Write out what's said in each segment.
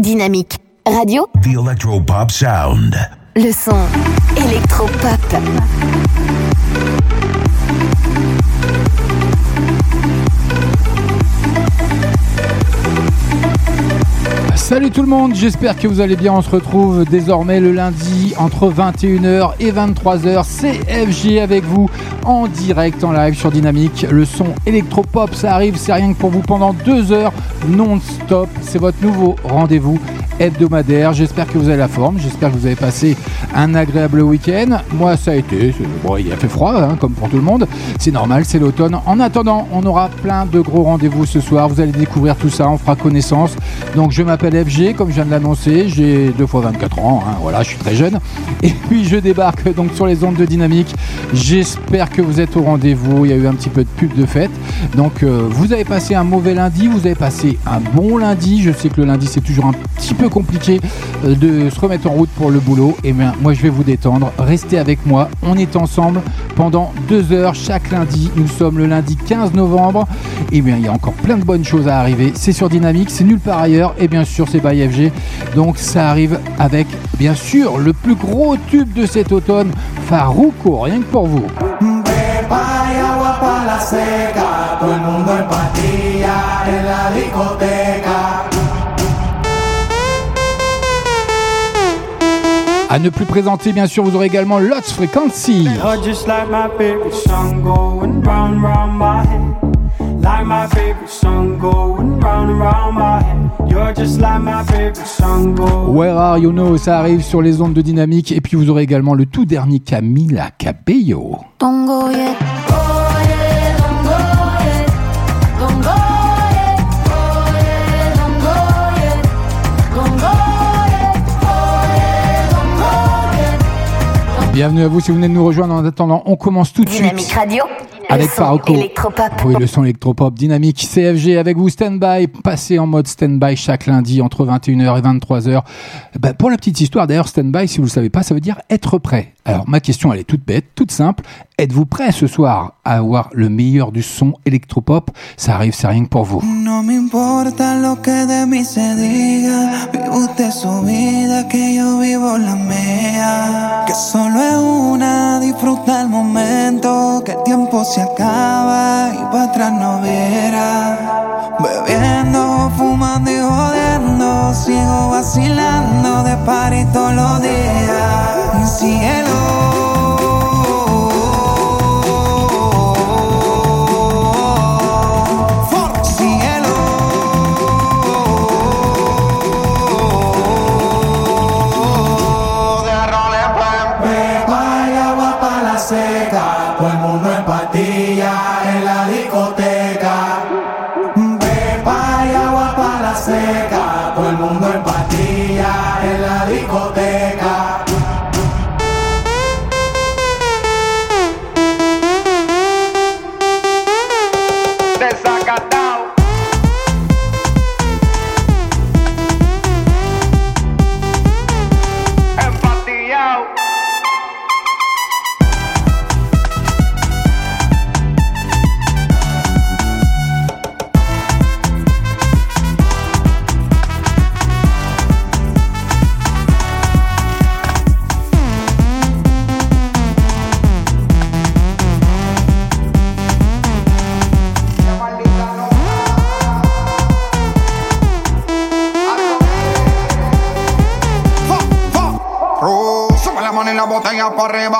Dynamique Radio. The Electropop Sound. Le son électropop. Salut tout le monde, j'espère que vous allez bien. On se retrouve désormais le lundi entre 21h et 23h. CFG avec vous en direct, en live sur Dynamique. Le son électropop, ça arrive, c'est rien que pour vous pendant deux heures non-stop. C'est votre nouveau rendez-vous hebdomadaire. J'espère que vous avez la forme, j'espère que vous avez passé un agréable week-end. Moi, ça a été. Bon, il a fait froid, hein, comme pour tout le monde. C'est normal, c'est l'automne. En attendant, on aura plein de gros rendez-vous ce soir. Vous allez découvrir tout ça, on fera connaissance. Donc, je m'appelle FG, comme je viens de l'annoncer. J'ai deux fois 24 ans, hein, voilà, je suis très jeune. Et puis, je débarque donc sur les ondes de dynamique. J'espère que vous êtes au rendez-vous. Il y a eu un petit peu de pub de fête. Donc, euh, vous avez passé un mauvais lundi, vous avez passé un bon lundi. Je sais que le lundi, c'est toujours un petit peu compliqué euh, de se remettre en route pour le boulot. Et bien, moi, je vais vous détendre. Restez avec moi. On est ensemble pendant deux heures chaque lundi. Nous sommes le lundi 15 novembre. Et bien, il y a encore plein de bonnes choses à arriver. C'est sur Dynamique, c'est nulle part ailleurs. Et bien sûr, c'est by FG. Donc, ça arrive avec, bien sûr, le plus gros tube de cet automne, Farouko, rien que pour vous. La. À ne plus présenter, bien sûr, vous aurez également Lots Frequency. You're just like my favorite song going round round my head. Like my favorite song going round and round my head. You're just like my favorite song going. Where are you know, ça arrive sur les ondes de dynamique. Et puis vous aurez également le tout dernier Camila Cabello. Don't go yet. Bienvenue à vous si vous venez de nous rejoindre. En attendant, on commence tout de Dynamique suite Radio. avec le son Farouko. électropop. Oui, le son électropop dynamique CFG avec vous stand-by, passez en mode stand-by chaque lundi entre 21h et 23h. Ben, pour la petite histoire d'ailleurs, stand-by, si vous ne le savez pas, ça veut dire être prêt. Alors ma question, elle est toute bête, toute simple. Êtes-vous prêt ce soir à avoir le meilleur du son électropop? Ça arrive, c'est rien que pour vous. Oh. Arriba.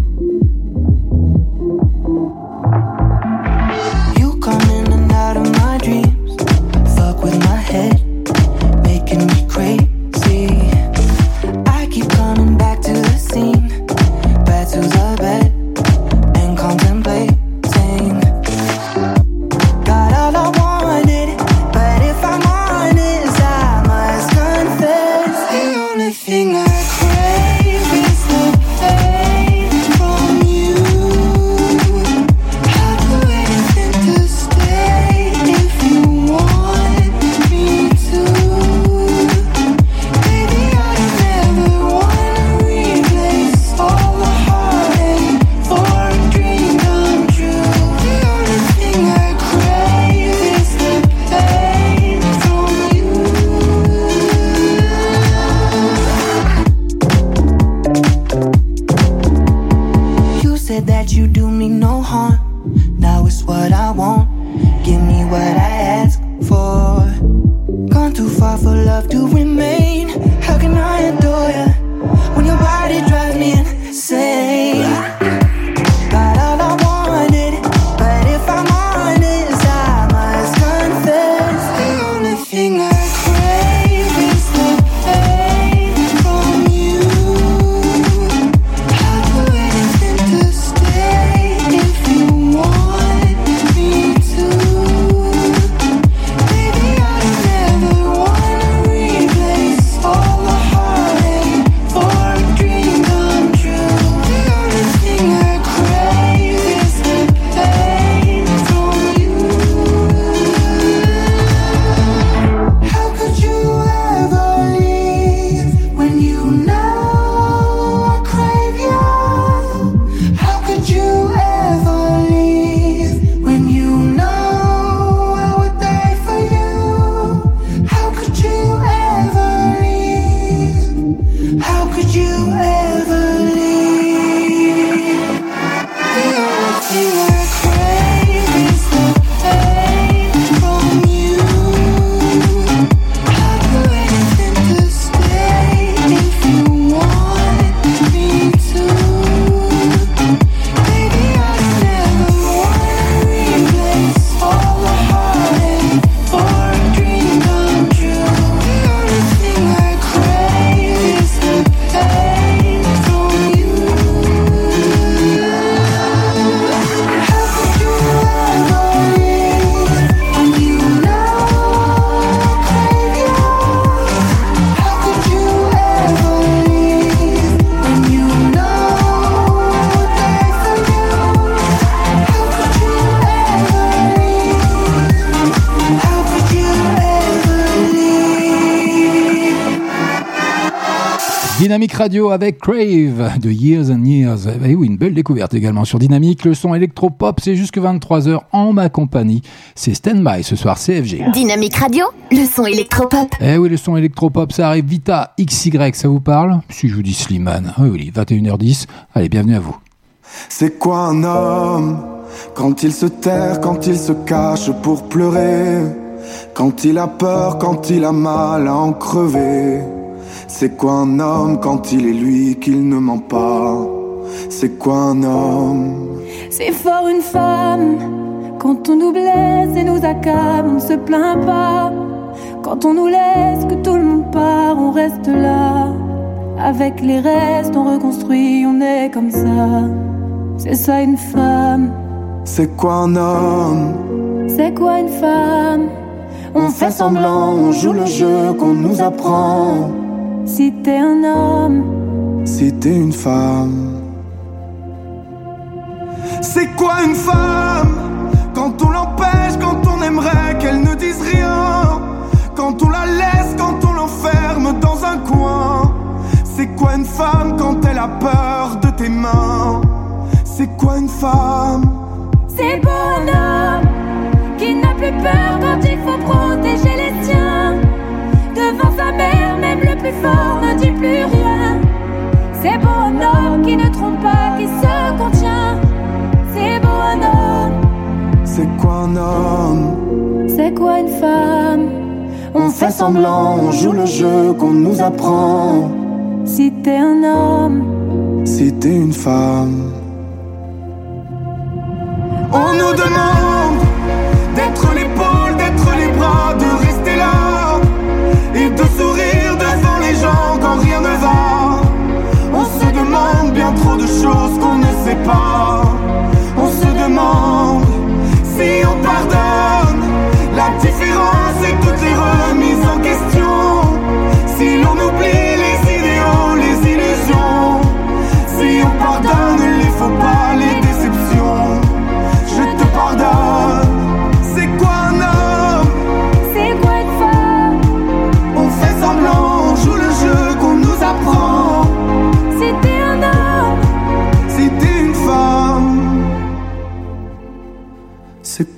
Radio avec Crave de Years and Years. Et oui, une belle découverte également sur Dynamique. Le son électropop, c'est jusque 23h en ma compagnie. C'est standby ce soir, CFG. Dynamique Radio, le son électropop. Eh oui, le son électropop, ça arrive Vita XY, ça vous parle? Si je vous dis Slimane, ah oui, 21h10. Allez, bienvenue à vous. C'est quoi un homme quand il se terre, quand il se cache pour pleurer, quand il a peur, quand il a mal à en crever? C'est quoi un homme quand il est lui qu'il ne ment pas? C'est quoi un homme? C'est fort une femme quand on nous blesse et nous accable, on ne se plaint pas. Quand on nous laisse, que tout le monde part, on reste là. Avec les restes, on reconstruit, on est comme ça. C'est ça une femme. C'est quoi un homme? C'est quoi une femme? On fait semblant, on joue le jeu qu'on nous apprend. Si t'es un homme, Si t'es une femme. C'est quoi une femme? Quand on l'empêche, quand on aimerait qu'elle ne dise rien. Quand on la laisse, quand on l'enferme dans un coin. C'est quoi une femme quand elle a peur de tes mains? C'est quoi une femme? C'est un homme qui n'a plus peur quand il faut protéger les plus fort ne dit plus rien. C'est beau un homme qui ne trompe pas, qui se contient. C'est beau un homme, C'est quoi un homme? C'est quoi une femme? On fait semblant, on joue le jeu qu'on nous apprend. Si t'es un homme, Si t'es une femme. On nous demande d'être l'épaule, d'être les bras, de rester là et de sourire de choses qu'on ne sait pas. On se demande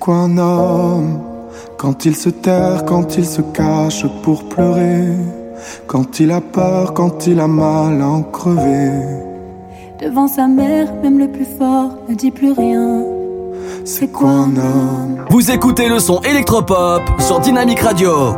c'est quoi un homme Quand il se terre, quand il se cache pour pleurer, quand il a peur, quand il a mal à en crever. devant sa mère, même le plus fort ne dit plus rien. C'est quoi un homme Vous écoutez le son électropop sur Dynamic Radio.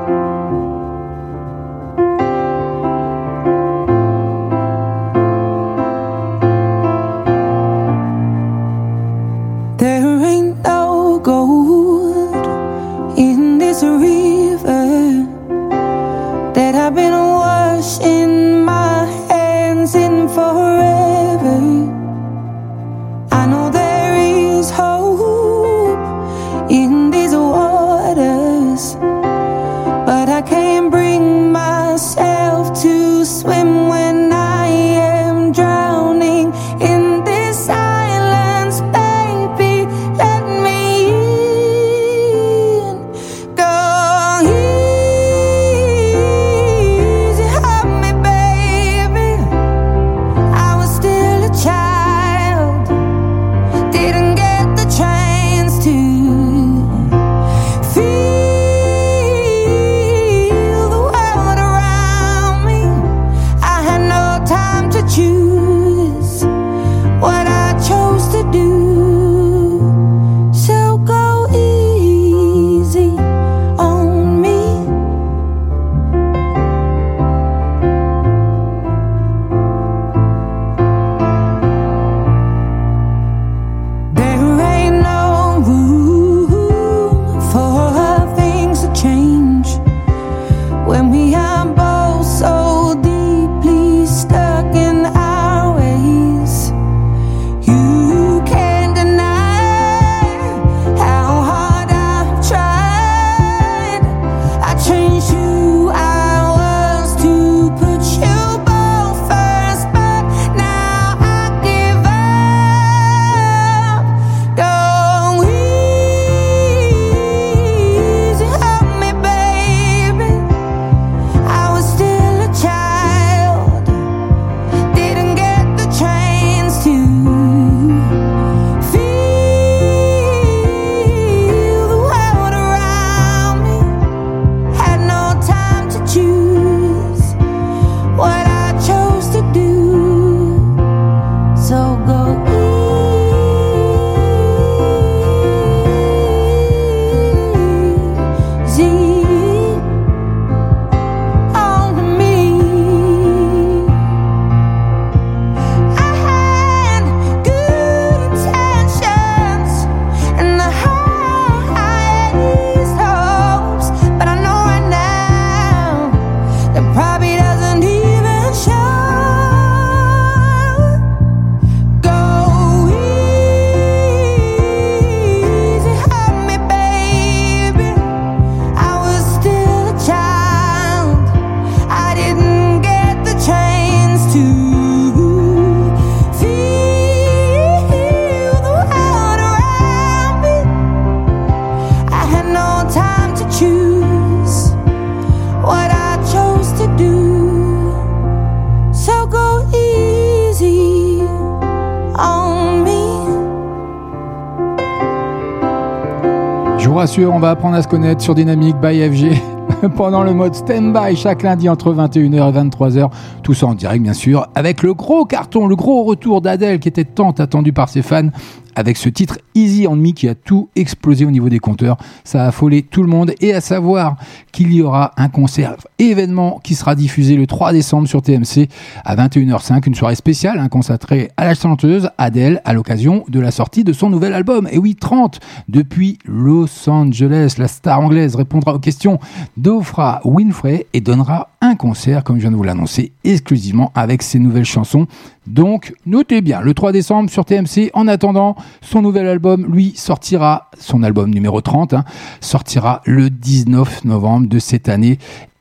On va apprendre à se connaître sur Dynamique by FG pendant le mode stand-by chaque lundi entre 21h et 23h. Tout ça en direct, bien sûr, avec le gros carton, le gros retour d'Adèle qui était tant attendu par ses fans avec ce titre Easy on Me qui a tout explosé au niveau des compteurs. Ça a affolé tout le monde et à savoir qu'il y aura un concert événement qui sera diffusé le 3 décembre sur TMC à 21h05, une soirée spéciale hein, consacrée à la chanteuse Adèle à l'occasion de la sortie de son nouvel album. Et oui, 30 depuis Los Angeles. La star anglaise répondra aux questions d'Ofra Winfrey et donnera un concert, comme je viens de vous l'annoncer, exclusivement avec ses nouvelles chansons. Donc, notez bien, le 3 décembre sur TMC. En attendant, son nouvel album, lui, sortira, son album numéro 30, hein, sortira le 19 novembre de cette année.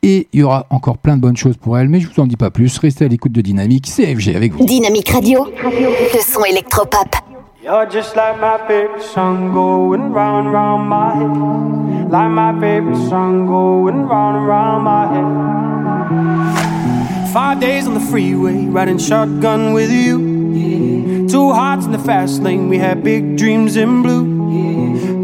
Et il y aura encore plein de bonnes choses pour elle, mais je vous en dis pas plus. Restez à l'écoute de Dynamique, CFG avec vous. Dynamique Radio, le son électropop. You're just like my favorite song going round and round my head. Like my favorite song going round and round my head. Five days on the freeway, riding shotgun with you. Two hearts in the fast lane, we had big dreams in blue.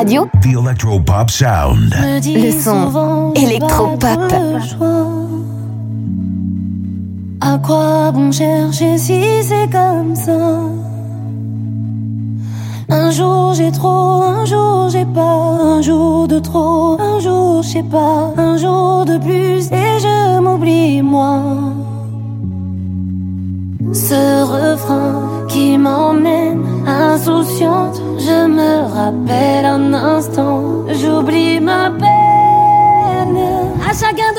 Radio, The Electropop Sound. Me dis le son électropop. À quoi bon chercher si c'est comme ça Un jour j'ai trop, un jour j'ai pas, un jour de trop, un jour je sais pas, un jour de plus et je m'oublie moi. Ce refrain qui m'emmène insouciante, je me rappelle un instant, j'oublie ma peine. À chacun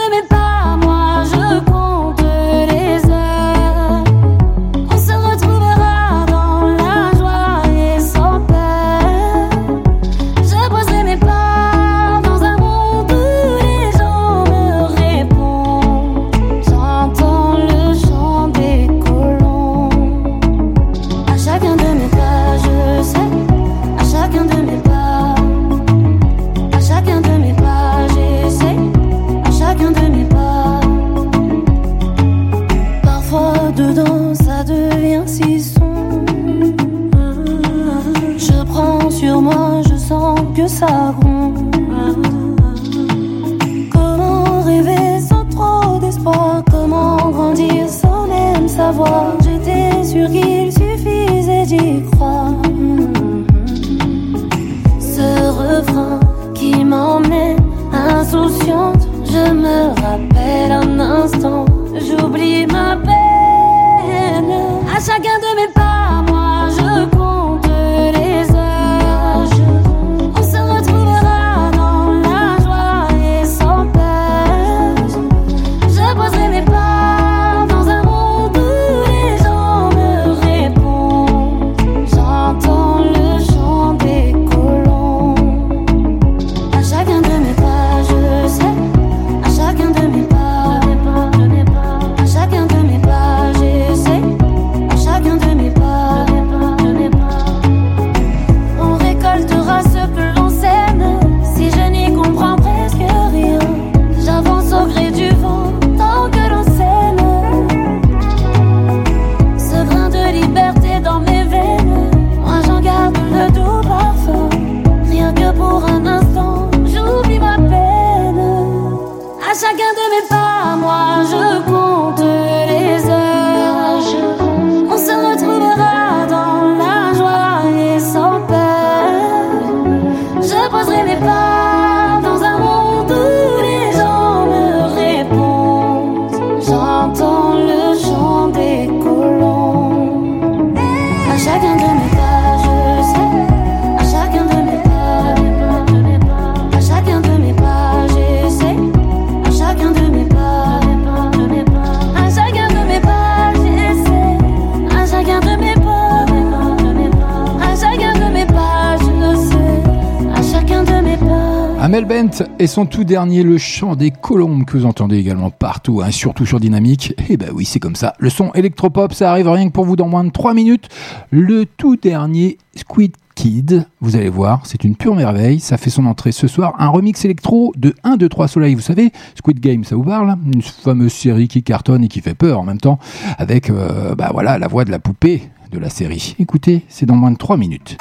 et son tout dernier, le chant des colombes, que vous entendez également partout, hein, surtout sur Dynamique. Et ben oui, c'est comme ça. Le son électropop, ça arrive rien que pour vous dans moins de 3 minutes. Le tout dernier, Squid Kid, vous allez voir, c'est une pure merveille. Ça fait son entrée ce soir. Un remix électro de 1, 2, 3 Soleil. Vous savez, Squid Game, ça vous parle Une fameuse série qui cartonne et qui fait peur en même temps, avec euh, bah voilà, la voix de la poupée de la série. Écoutez, c'est dans moins de 3 minutes.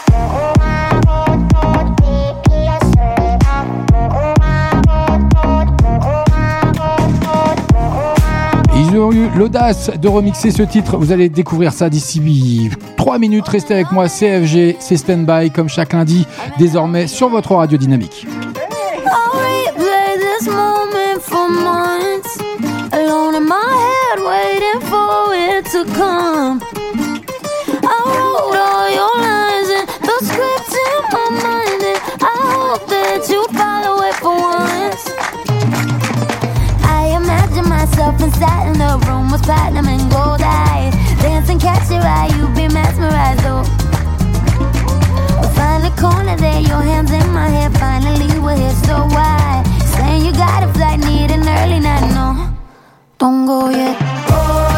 Ils eu l'audace de remixer ce titre. Vous allez découvrir ça d'ici 3 minutes. Restez avec moi. CFG, c'est Standby, comme chaque lundi, désormais sur votre radio dynamique. Myself inside in the room with platinum and gold eyes. Dancing, catch your eye, you'd be mesmerized. Oh. We find a corner there, your hands in my hair. Finally, we're here, so why? Saying you got a flight, need an early night, no. Don't go yet. Oh,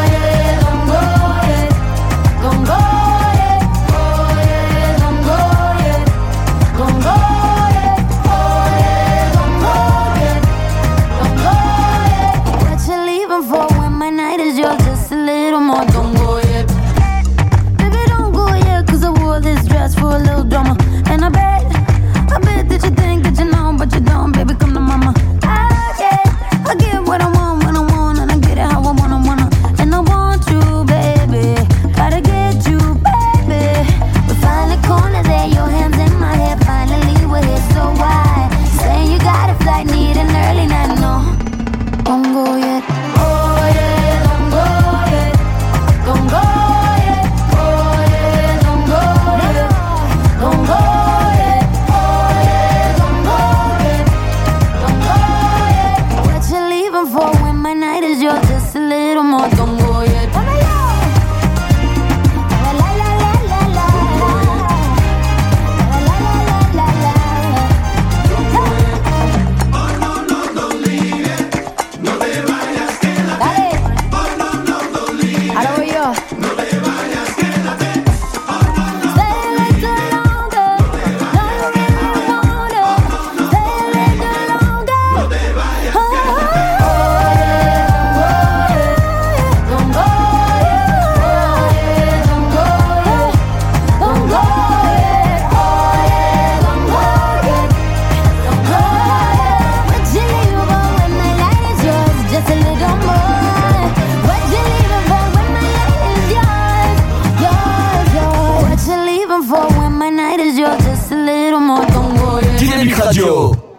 Radio.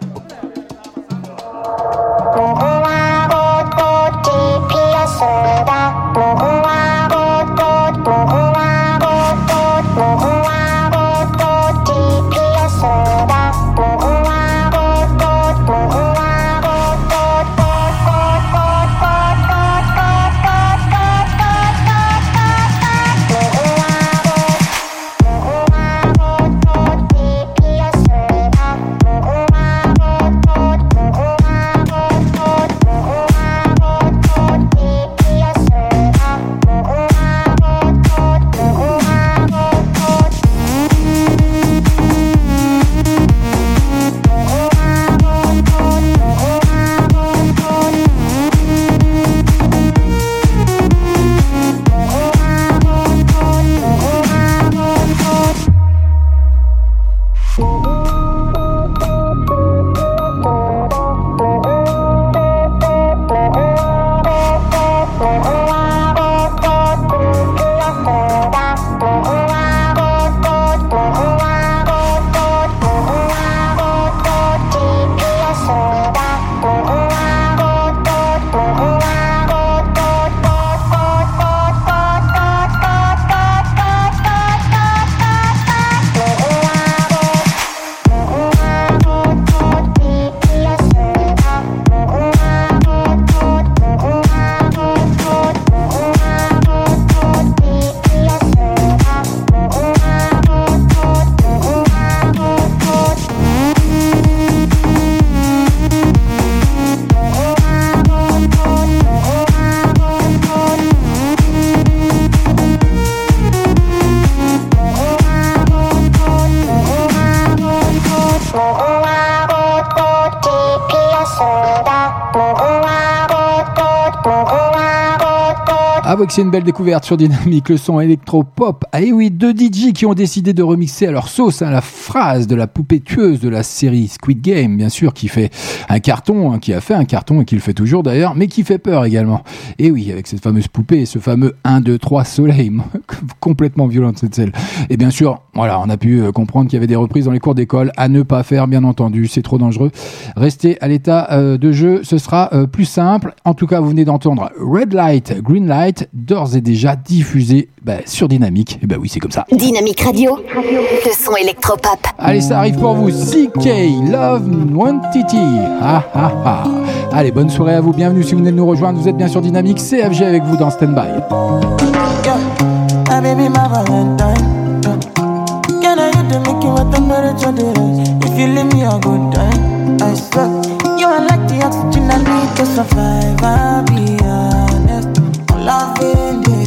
C'est une belle découverte sur Dynamique, le son électro-pop. Ah oui, deux DJ qui ont décidé de remixer à leur sauce hein, la phrase de la poupée tueuse de la série Squid Game, bien sûr, qui fait un carton, hein, qui a fait un carton et qui le fait toujours d'ailleurs, mais qui fait peur également. Et oui, avec cette fameuse poupée et ce fameux 1, 2, 3 soleil, complètement violente cette scène. Et bien sûr, voilà, on a pu euh, comprendre qu'il y avait des reprises dans les cours d'école à ne pas faire, bien entendu, c'est trop dangereux. Restez à l'état euh, de jeu, ce sera euh, plus simple. En tout cas, vous venez d'entendre Red Light, Green Light, d'ores et déjà diffusé bah, sur Dynamique. Et bah oui, c'est comme ça. Dynamique Radio, le son électropop. Allez, ça arrive pour vous. CK, Love, Titi. Ah, ah, ah. Allez, bonne soirée à vous. Bienvenue si vous venez de nous rejoindre. Vous êtes bien sur Dynamique. CFG avec vous dans Standby. Baby, my Valentine. Can I hit the with temperature the If you leave me a good time, I swear. You are like the oxygen I need to survive. I'll be honest. I'm loving the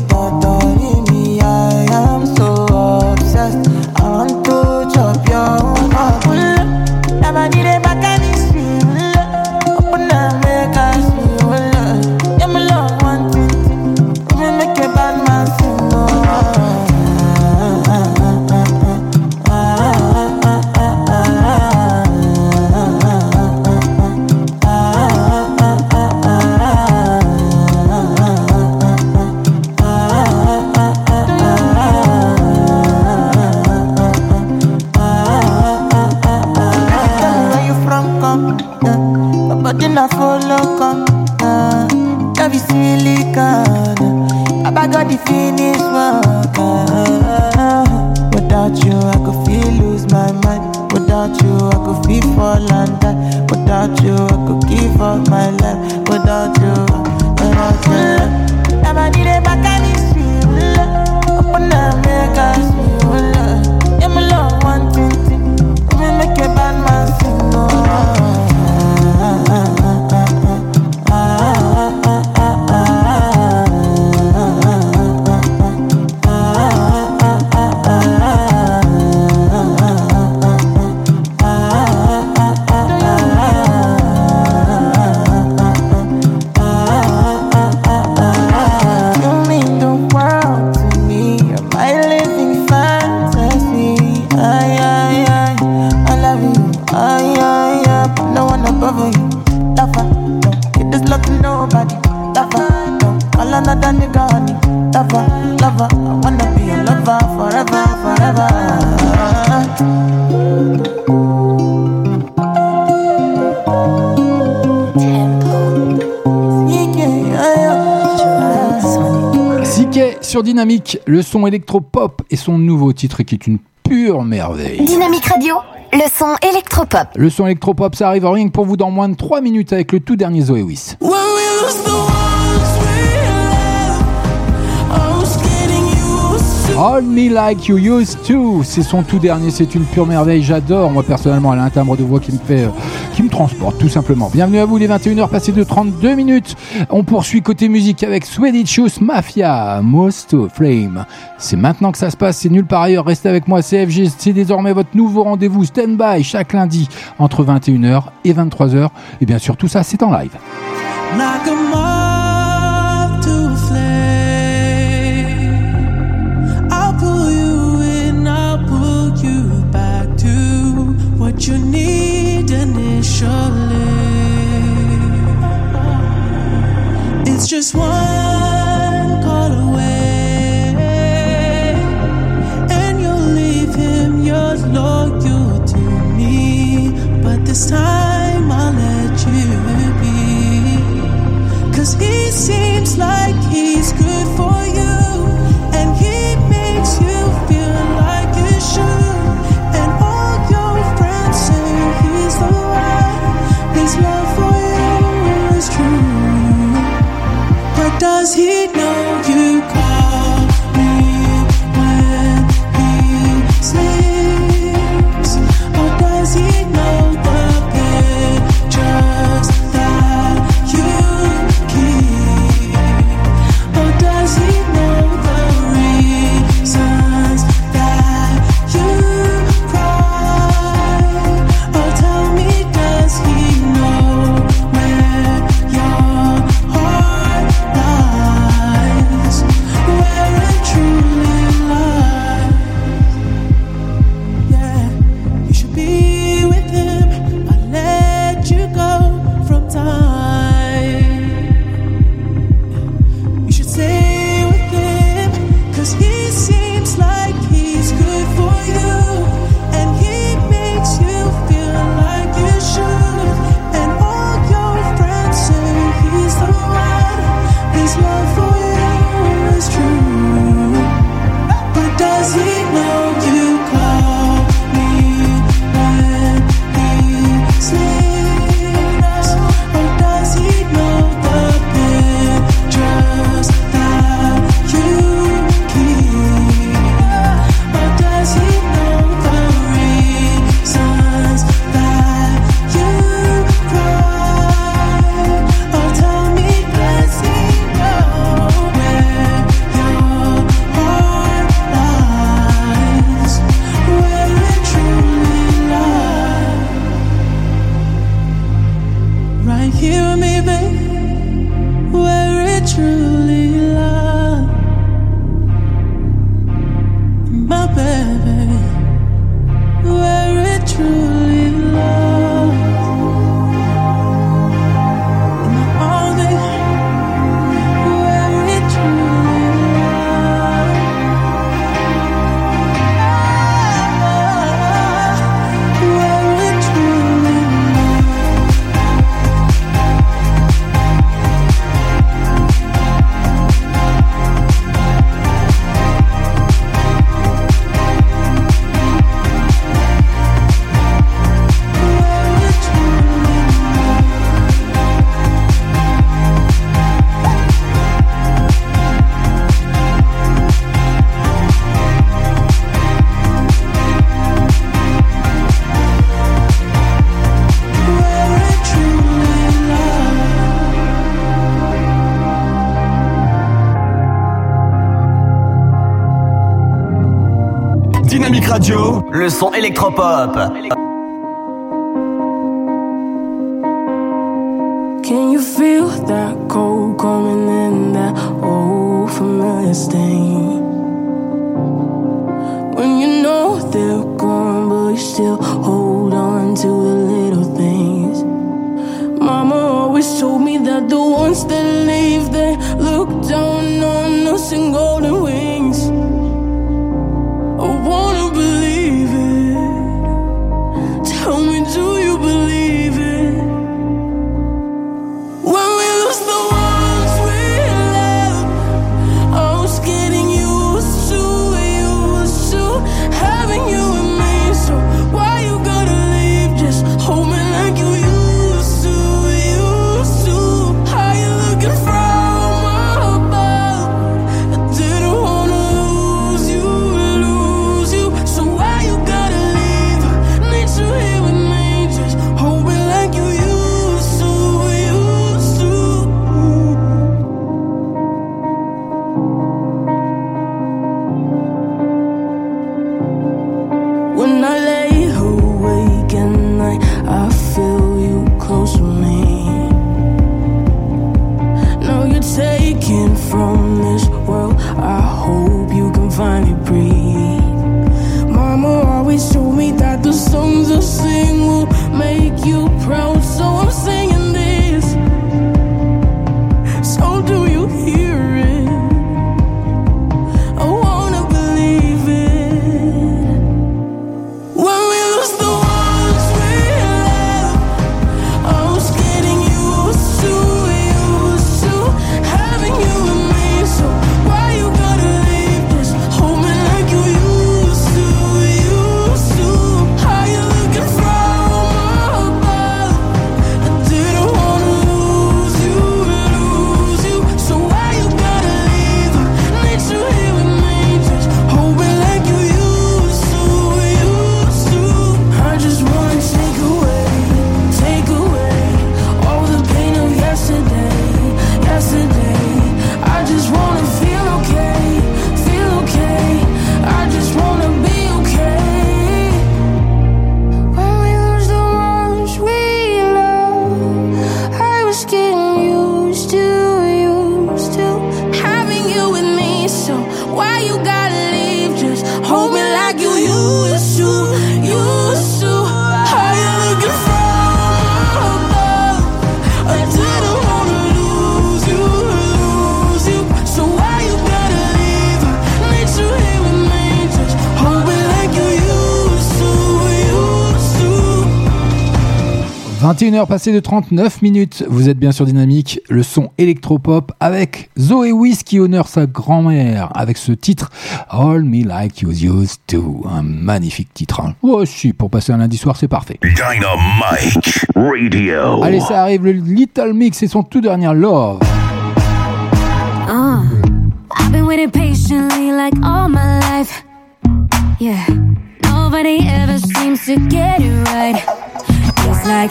Na follow, come. Uh, love you silicone. Got the finish work. Uh, without you, I could feel lose my mind. Without you, I could feel fall and die. Without you, I could give up my life. Without you, without you. Never did it back and it's real. Open up, make us. Yeah, my love, one thing, thing. Me make a bad man sing. You le son électro-pop et son nouveau titre qui est une pure merveille. Dynamique Radio, le son électropop. Le son électropop, ça arrive rien que pour vous dans moins de 3 minutes avec le tout dernier Zoé Wiss. Hold Me Like You Used To, c'est son tout dernier, c'est une pure merveille, j'adore. Moi personnellement, elle a un timbre de voix qui me fait, euh, qui me transporte tout simplement. Bienvenue à vous, les 21h passées de 32 minutes. On poursuit côté musique avec Swedish Shoes Mafia, Most Flame. C'est maintenant que ça se passe, c'est nulle part ailleurs. Restez avec moi, CFG, c'est désormais votre nouveau rendez-vous stand-by chaque lundi entre 21h et 23h. Et bien sûr, tout ça, c'est en live. surely it's just one call away, and you'll leave him your to me. But this time I'll let you he seems like he's good. does he know? Le 21h passées de 39 minutes, vous êtes bien sur Dynamique, le son électropop avec Zoé Wiss qui honore sa grand-mère avec ce titre All Me Like You Used To, un magnifique titre. hein. Oh si, pour passer un lundi soir c'est parfait. Dynamite Radio. Allez, ça arrive, le Little Mix et son tout dernier Love. Uh, I've been waiting patiently like all my life. Yeah, nobody ever seems to get it right. It's like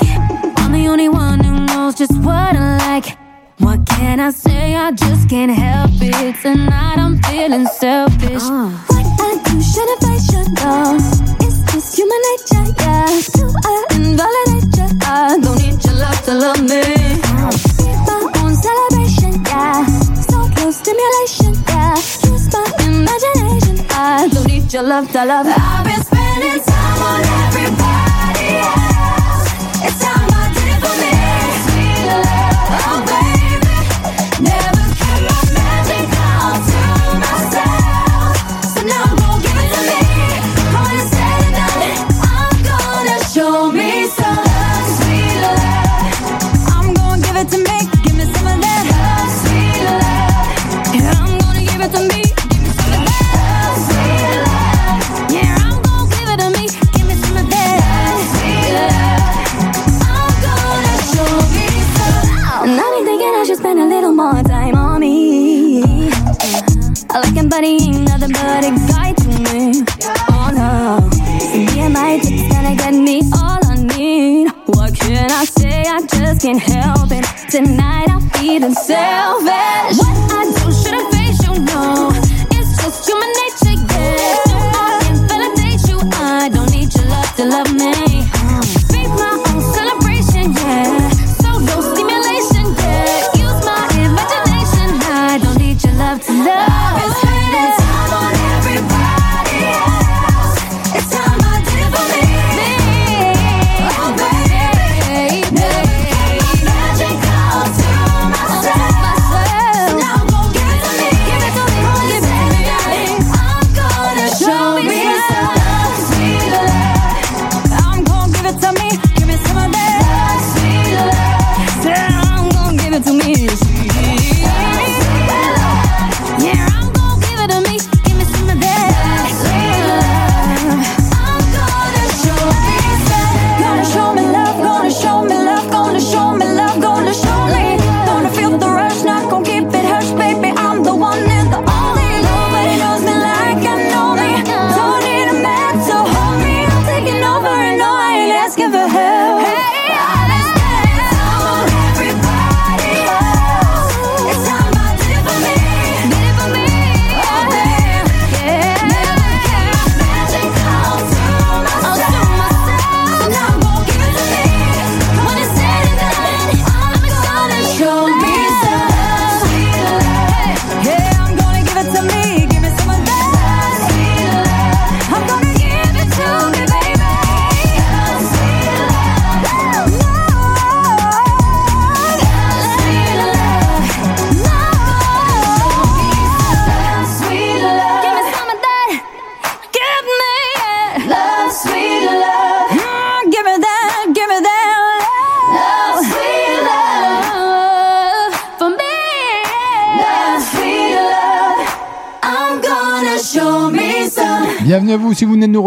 I'm the only one who knows just what I like. What can I say? I just can't help it. Tonight I'm feeling selfish. Uh. What I do, should I should know. It's just human nature, yeah. Do I invalidate you? I don't need your love to love me. Be my own celebration, yeah. So close stimulation, yeah. Use my imagination. I don't need your love to love. I've been spending time on everybody else. Can't help it. Tonight I'm feeling selfish.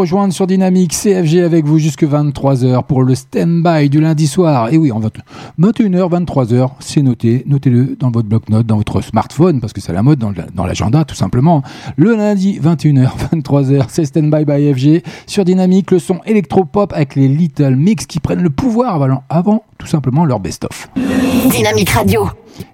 Rejoindre sur Dynamique CFG avec vous jusque 23h pour le stand-by du lundi soir. Et oui, va 21h, 23h, c'est noté. Notez-le dans votre bloc-notes, dans votre smartphone, parce que c'est la mode dans, l'agenda tout simplement. Le lundi, 21h, 23h, c'est stand-by by FG sur Dynamique, le son électropop avec les Little Mix qui prennent le pouvoir avant, avant tout simplement leur best-of. Dynamique Radio.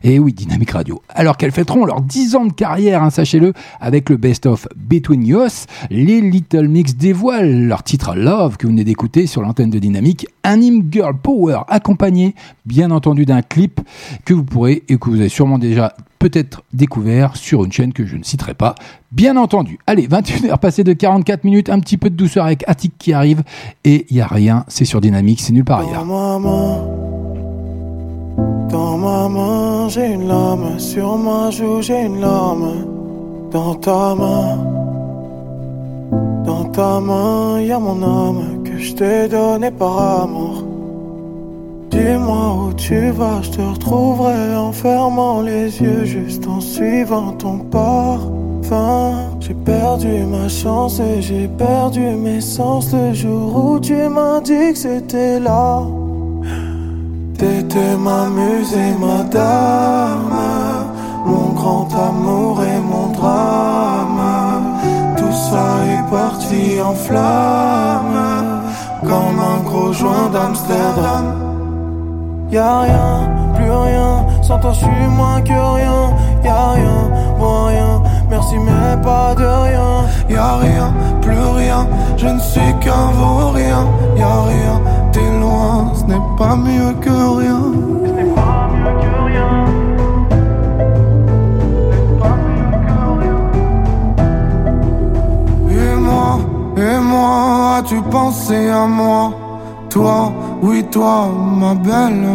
Et oui, Dynamique Radio. Alors qu'elles fêteront leurs 10 ans de carrière, hein, sachez-le, avec le best-of Between Us, les Little Mix dévoilent leur titre Love que vous venez d'écouter sur l'antenne de Dynamique, un girl power accompagné, bien entendu, d'un clip que vous pourrez et que vous avez sûrement déjà peut-être découvert sur une chaîne que je ne citerai pas, bien entendu. Allez, 21h passées de 44 minutes, un petit peu de douceur avec Attic qui arrive, et il y a rien, c'est sur Dynamique, c'est nulle part ailleurs. maman, dans ma main, j'ai une lame. Sur ma joue, j'ai une larme. Dans ta main, dans ta main, y a mon âme que je t'ai donnée par amour. Dis-moi où tu vas, je te retrouverai en fermant les yeux, juste en suivant ton parfum. J'ai perdu ma chance et j'ai perdu mes sens le jour où tu m'as dit que c'était là. T'étais ma muse et ma dame, mon grand amour et mon drame. Tout ça est parti en flammes, comme un gros joint d'Amsterdam. Y'a rien, plus rien, sans toi je suis moins que rien. Y'a rien, moyen, merci mais pas de rien. Y'a rien, plus rien, je ne suis qu'un vaurien. Y'a rien, t'es loin, ce n'est pas mieux que rien. Ce n'est pas mieux que rien. Et moi, et moi, as-tu pensé à moi? Toi, oui toi, ma belle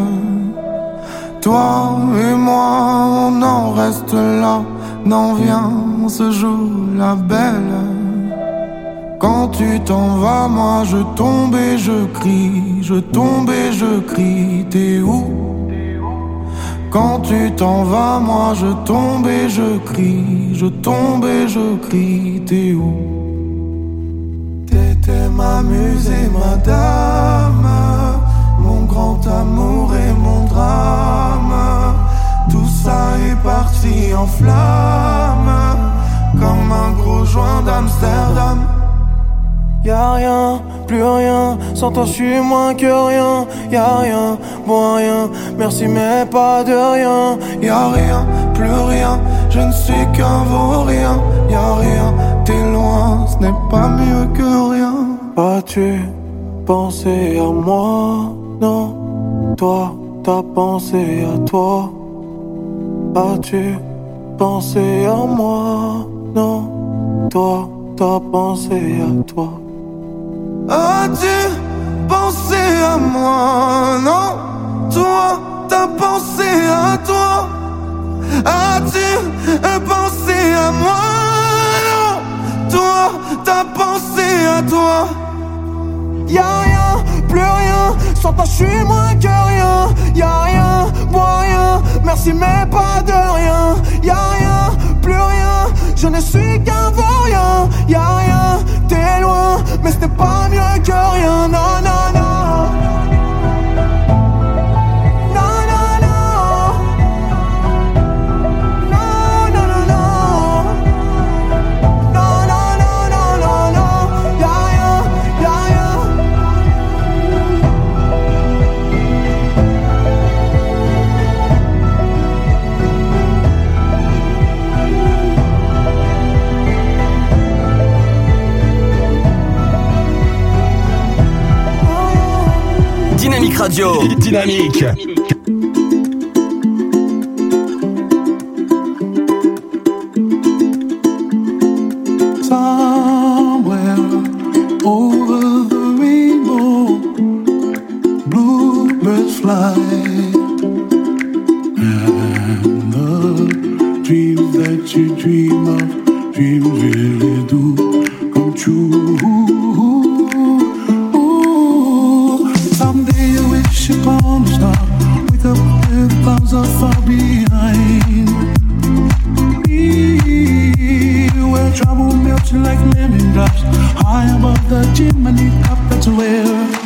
Toi et moi, on en reste là N'en vient ce jour la belle. Quand tu t'en vas, moi je tombe et je crie. Je tombe et je crie, t'es où? Quand tu t'en vas, moi je tombe et je crie, je tombe et je crie, t'es où? T'étais ma muse et ma dame, mon grand amour et ça est parti en flammes, comme un gros joint d'Amsterdam. Y'a rien, plus rien, sans toi je suis moins que rien. Y'a rien, bon rien, merci mais pas de rien. Y'a rien, plus rien, je ne suis qu'un vaurien. Y'a rien, t'es loin, ce n'est pas mieux que rien. As-tu pensé à moi? Non, toi, t'as pensé à toi. As-tu pensé à moi? Non, toi, t'as pensé à toi. As-tu pensé à moi? Non, toi, t'as pensé à toi. As-tu pensé à moi? Non, toi, t'as pensé à toi. Y'a rien, plus rien, sans toi je suis moins que rien. Y'a rien, moi rien, merci mais pas de rien. Y'a rien, plus rien, je ne suis qu'un vaurien. Y'a rien, t'es loin, mais n'est pas mieux que rien. Non, non. Non, and the dreams that you dream of, dreams really do come true. Lemon drops High above the chimney top That's where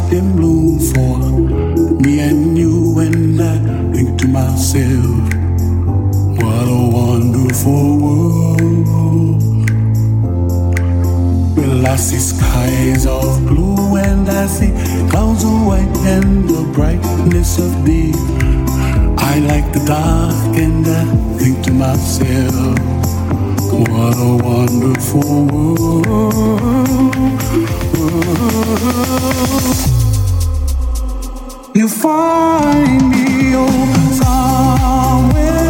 blue for me and you, and I think to myself, what a wonderful world. Well, I see skies of blue and I see clouds of white and the brightness of day. I like the dark and I think to myself, what a wonderful world. You find me oh, somewhere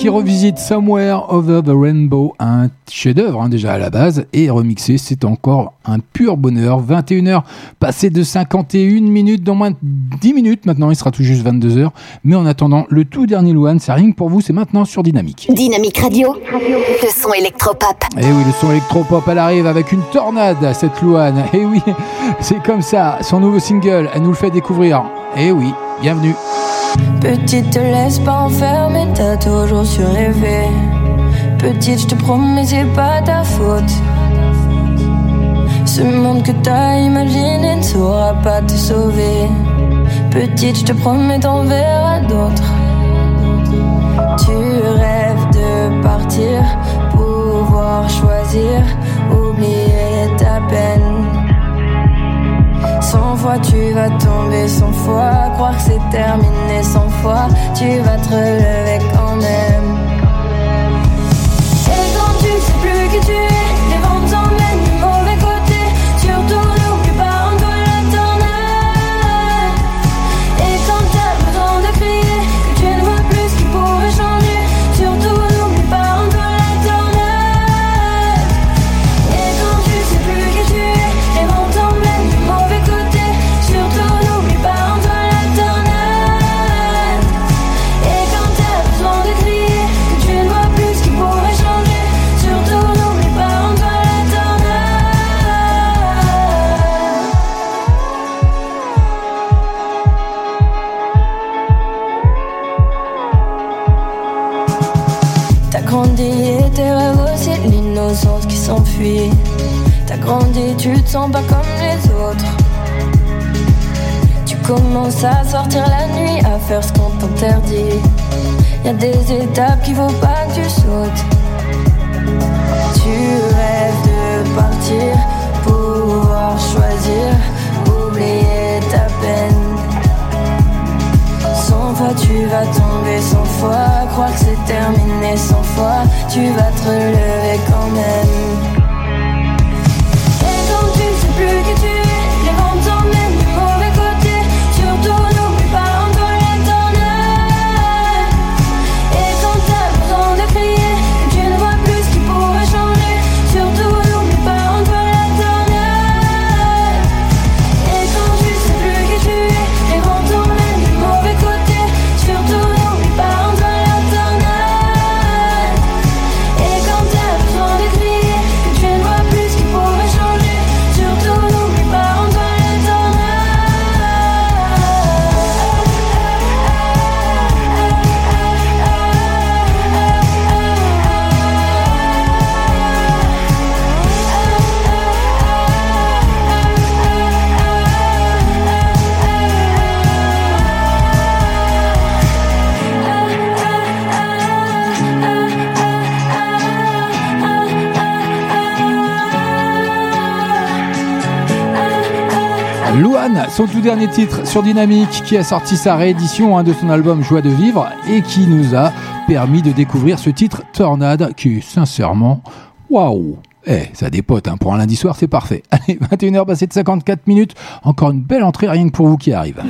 qui revisite Somewhere Over the Rainbow, un chef-d'œuvre hein, déjà à la base, et remixé, c'est encore un pur bonheur. 21h, passé de 51 minutes, dans moins de 10 minutes maintenant, il sera tout juste 22h. Mais en attendant, le tout dernier Louane, c'est rien que pour vous, c'est maintenant sur Dynamique. Dynamique Radio, le son électropop. Et oui, le son électropop, elle arrive avec une tornade, cette Louane. Et oui, c'est comme ça, son nouveau single, elle nous le fait découvrir. Et oui, bienvenue. Petite, te laisse pas enfermer, t'as toujours su rêver. Petite, je te promets, c'est pas ta faute. Ce monde que t'as imaginé ne saura pas te sauver. Petite, je te promets, t'en verras d'autres. Tu rêves de partir, pouvoir choisir, oublier ta peine. Cent fois tu vas tomber, cent fois croire que c'est terminé, cent fois tu vas te relever quand même. Grandi et tes rêves aussi, l'innocence qui s'enfuit. T'as grandi, tu te sens pas comme les autres. Tu commences à sortir la nuit, à faire ce qu'on t'interdit. Y a des étapes qu'il faut pas que tu sautes. Tu rêves de partir, pouvoir choisir, tu vas tomber, cent fois croire que c'est terminé, cent fois tu vas te relever quand même. Son tout dernier titre sur Dynamique, qui a sorti sa réédition hein, de son album Joie de vivre et qui nous a permis de découvrir ce titre Tornade, qui sincèrement waouh. Eh, ça dépote, hein. pour un lundi soir, c'est parfait. Allez, 21h passé de 54 minutes. Encore une belle entrée, rien que pour vous qui arrive.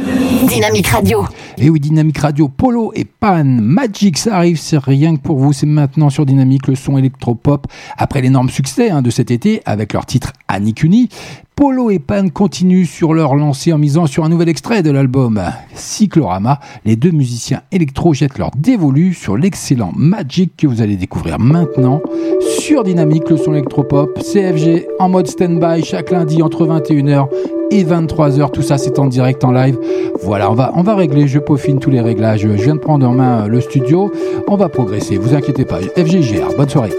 Dynamique Radio. Et oui, Dynamique Radio, Polo et Pan, Magic, ça arrive, c'est rien que pour vous. C'est maintenant sur Dynamique, le son électropop. Après l'énorme succès hein, de cet été, avec leur titre Annie Uni, Polo et Pan continuent sur leur lancée en misant sur un nouvel extrait de l'album Cyclorama. Les deux musiciens électro jettent leur dévolu sur l'excellent Magic que vous allez découvrir maintenant sur Dynamique, le son électropop, CFG en mode stand-by chaque lundi entre 21h et 23h. Tout ça, c'est en direct, en live. Voilà, on va, régler. Je peaufine tous les réglages. Je viens de prendre en main le studio. On va progresser. Vous inquiétez pas. FGGR. Bonne soirée.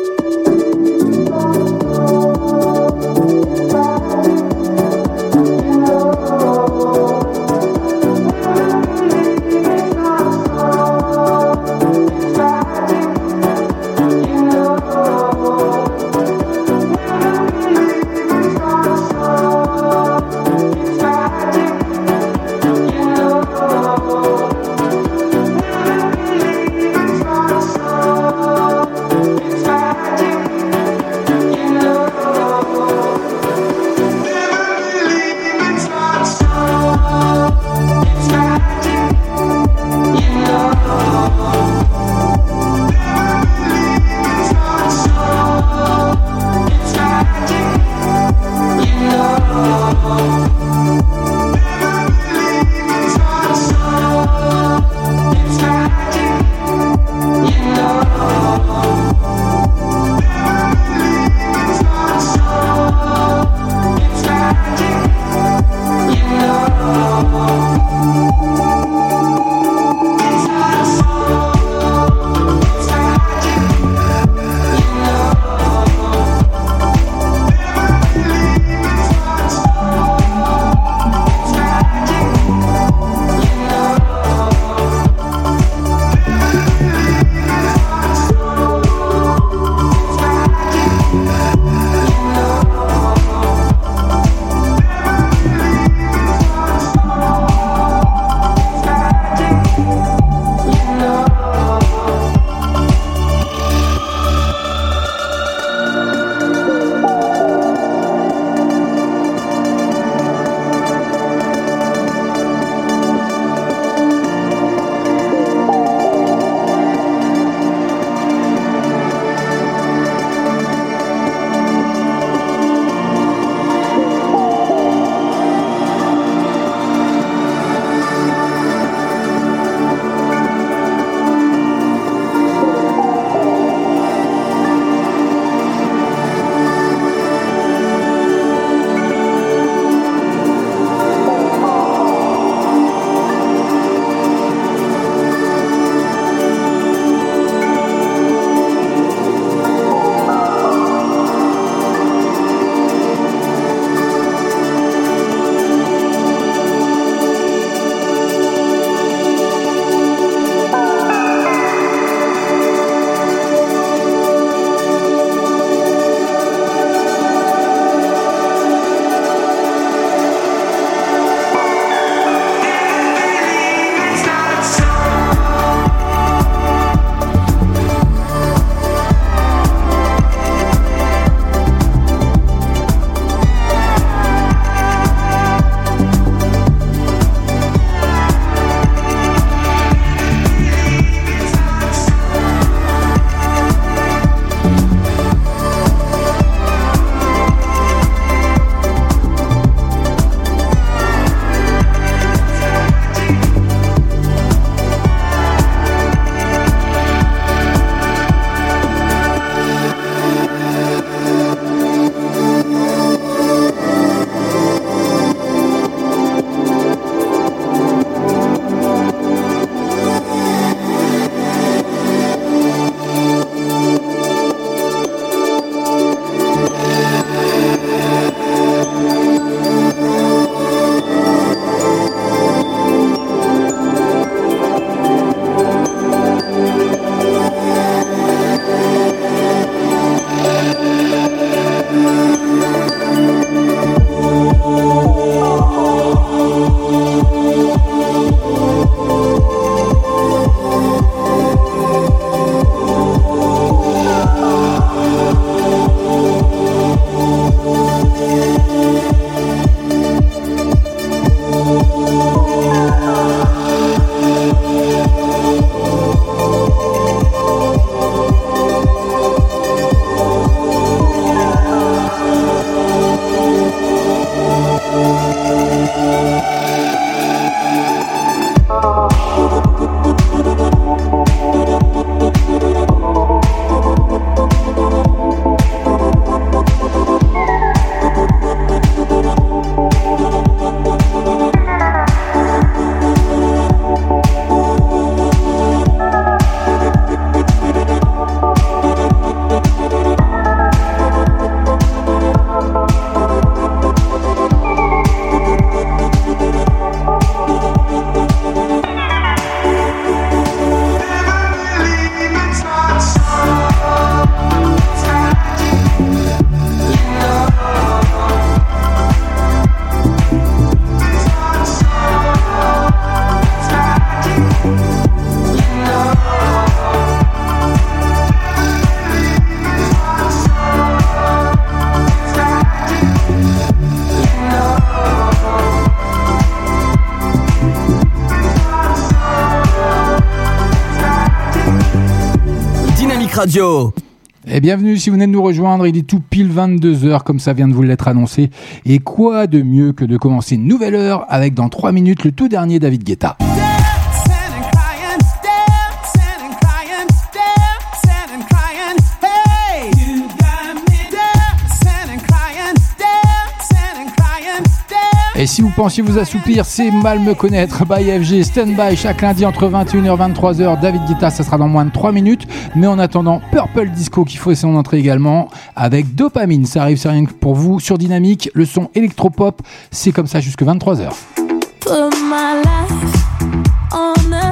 Et bienvenue si vous venez de nous rejoindre, il est tout pile 22h comme ça vient de vous l'être annoncé. Et quoi de mieux que de commencer une nouvelle heure avec dans 3 minutes le tout dernier David Guetta. Et si vous pensiez vous assoupir, c'est mal me connaître. By FG, stand-by chaque lundi entre 21h et 23h. David Guetta, ça sera dans moins de 3 minutes. Mais en attendant, Purple Disco qui fait son entrée également avec Dopamine. Ça arrive, c'est rien que pour vous sur Dynamique. Le son électropop, c'est comme ça jusque 23h. Put my life on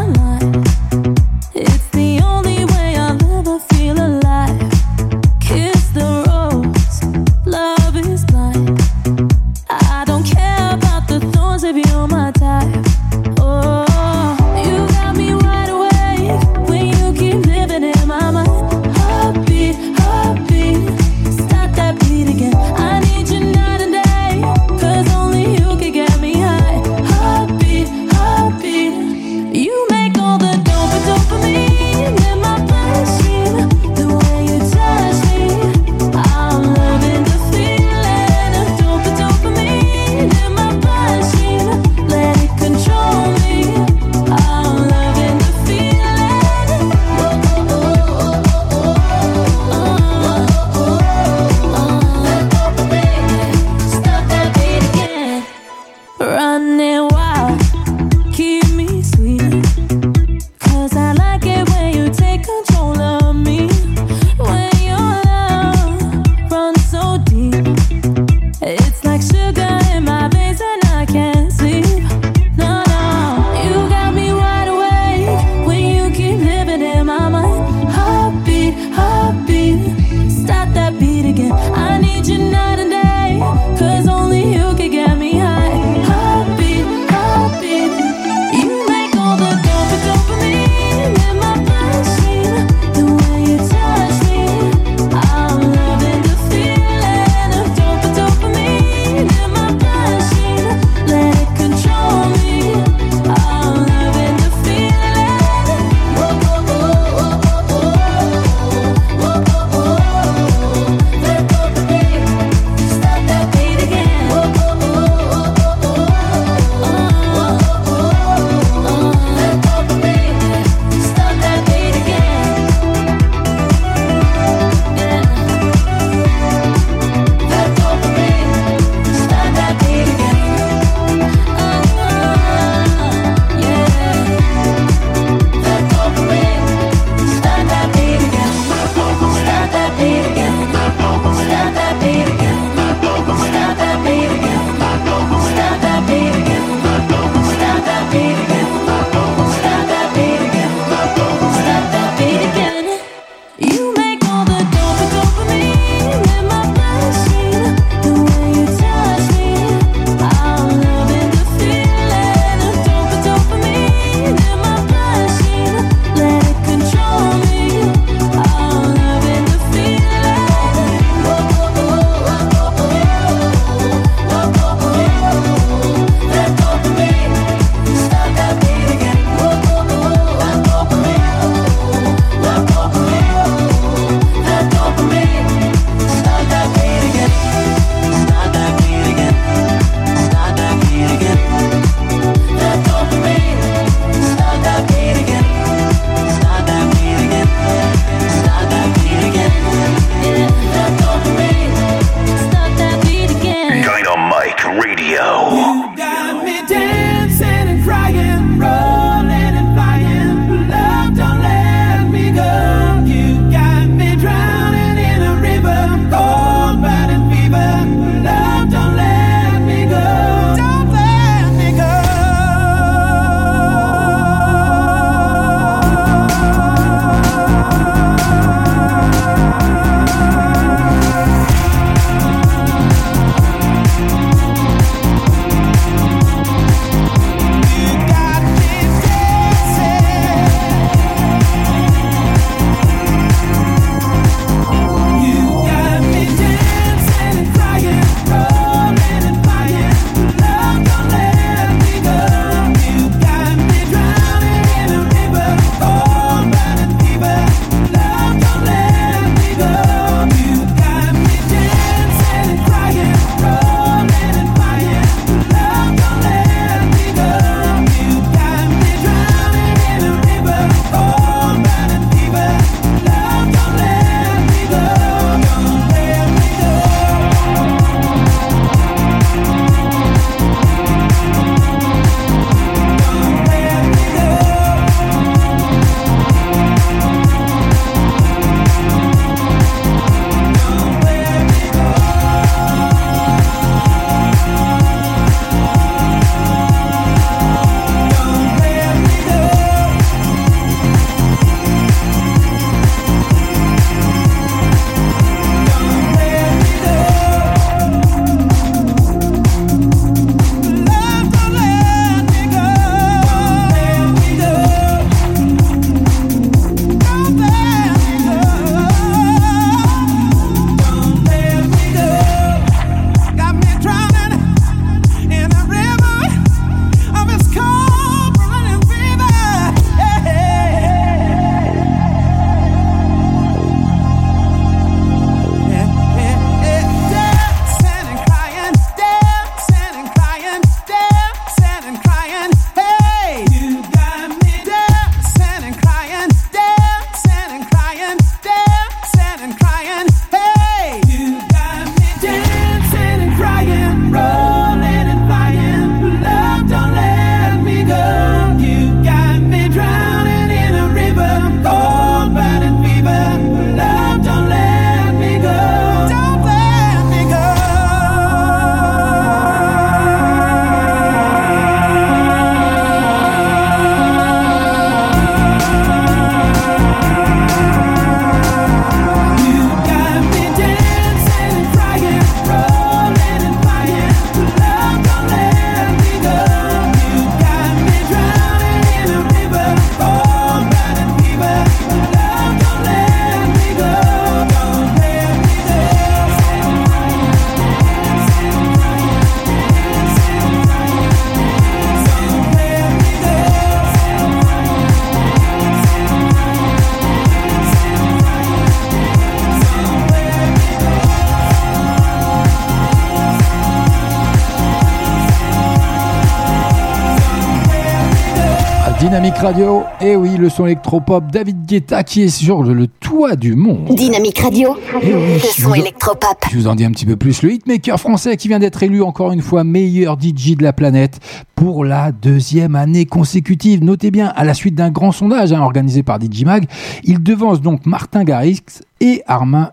Dynamique Radio, et oui, le son électropop, David Guetta qui est sur le toit du monde. Dynamique Radio, Eh oui, le son électropop. Je vous en dis un petit peu plus. Le hitmaker français qui vient d'être élu encore une fois meilleur DJ de la planète pour la deuxième année consécutive. Notez bien, à la suite d'un grand sondage hein, organisé par DJ Mag, il devance donc Martin Garrix et Armin,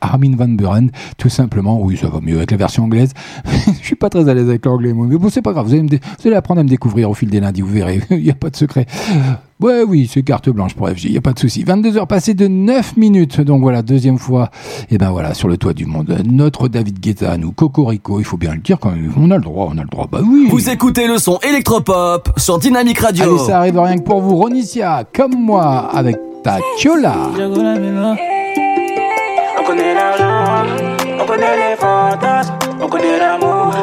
Armin Van Buren, tout simplement. Oui, ça va mieux avec la version anglaise. Je suis pas très à l'aise avec l'anglais, moi. Mais bon, c'est pas grave. Vous allez, me dé- vous allez apprendre à me découvrir au fil des lundis, vous verrez. Il n'y a pas de secret. Ouais, oui, c'est carte blanche pour FG, il n'y a pas de souci. 22 heures passées de 9 minutes. Donc voilà, deuxième fois. Et ben voilà, sur le toit du monde. Notre David Guetta à nous, Cocorico, il faut bien le dire quand même. On a le droit, on a le droit. Bah oui. Vous écoutez le son électropop sur Dynamic Radio. Allez, ça arrive rien que pour vous. Ronicia, comme moi, avec ta Chiola. On connaît l'argent, on connaît les fantasmes, on connaît l'amour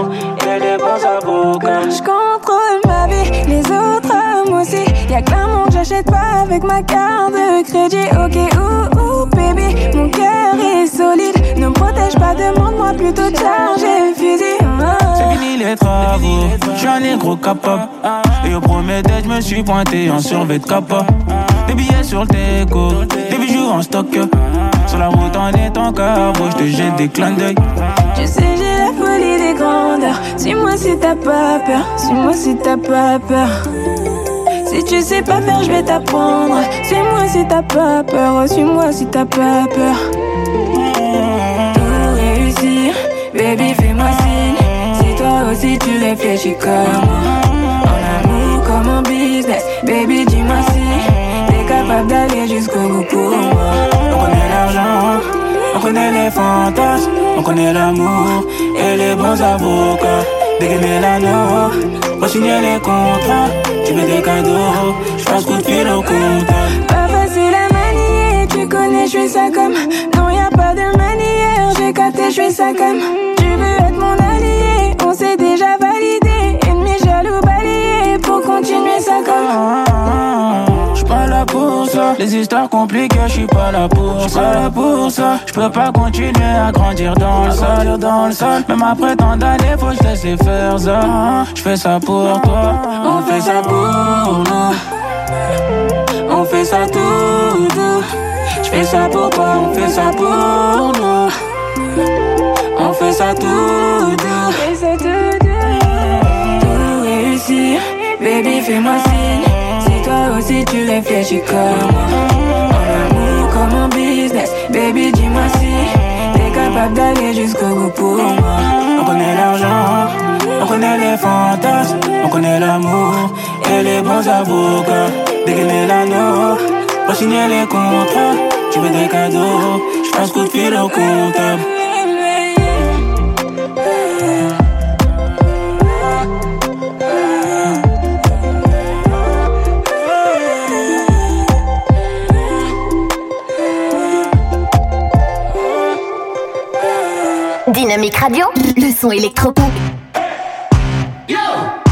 et les bons avocats. Je contrôle ma vie, les autres hommes aussi. Y'a que l'amour que j'achète pas avec ma carte de crédit. Ok, ouh, ouh, baby, mon cœur est solide. Ne me protège pas, demande-moi plutôt de charger le fusil. C'est fini les travaux, je suis un négro capable. Et au premier date, je me suis pointé en survêt de capa. Des billets sur le déco, des bijoux en stock. Sur la route en étant carbo, je te jette des clins d'œil. Tu sais, j'ai la folie des grandeurs. Suis-moi si t'as pas peur. Suis-moi si t'as pas peur. Si tu sais pas faire, je vais t'apprendre. Suis-moi si t'as pas peur. Suis-moi si t'as pas peur. Tout réussir, baby, fais-moi signe. Si toi aussi tu réfléchis comme moi. En amour comme en business, baby, dis-moi si t'es capable d'aller jusqu'au bout pour moi. Connaît les fantasmes, on connaît l'amour et les bons avocats. Dégainer l'anneau, pour signer les contrats. Tu veux des cadeaux, je coup de fil au comptable. Pas facile à manier, tu connais, je fais ça comme. Non, y a pas de manière, j'ai capté, je fais ça comme. Tu veux être mon allié, on s'est déjà validé. Ennemi jaloux balayé, pour continuer ça comme. J'suis pas là pour ça, les histoires compliquées, j'suis pas là pour ça. Pas là pour ça, j'peux pas continuer à grandir dans le sol, dans le sol. Même après tant d'années, faut que je laisse faire ça. J'fais ça pour toi, on fait ça pour nous. On fait ça tout, tout. J'fais ça pour toi, on fait ça pour nous. On fait ça tout, c'est tout, réussir, Baby, fais-moi signe. Toi aussi tu réfléchis comme moi. En amour comme en business. Baby, dis-moi si t'es capable d'aller jusqu'au bout pour moi. On connaît l'argent, on connaît les fantasmes, on connaît l'amour et les bons avocats. Dégainer l'anneau, pour signer les contrats. Tu veux des cadeaux, je passe coup de fil au comptable. Dynamique Radio, le son électropop. Hit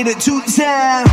Hit it two times,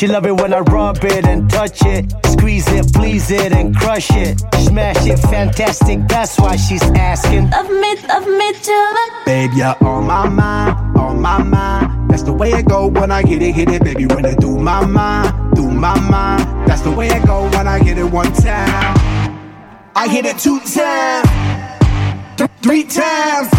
She love it when I rub it and touch it. Squeeze it, please it, and crush it. Smash it, fantastic. That's why she's asking. Love me, love me till I'm Babe, you're on my mind, on my mind. That's the way it go when I hit it, hit it, baby. When it through my mind, through my mind. That's the way it go when I hit it one time. I hit it two times, th- three times,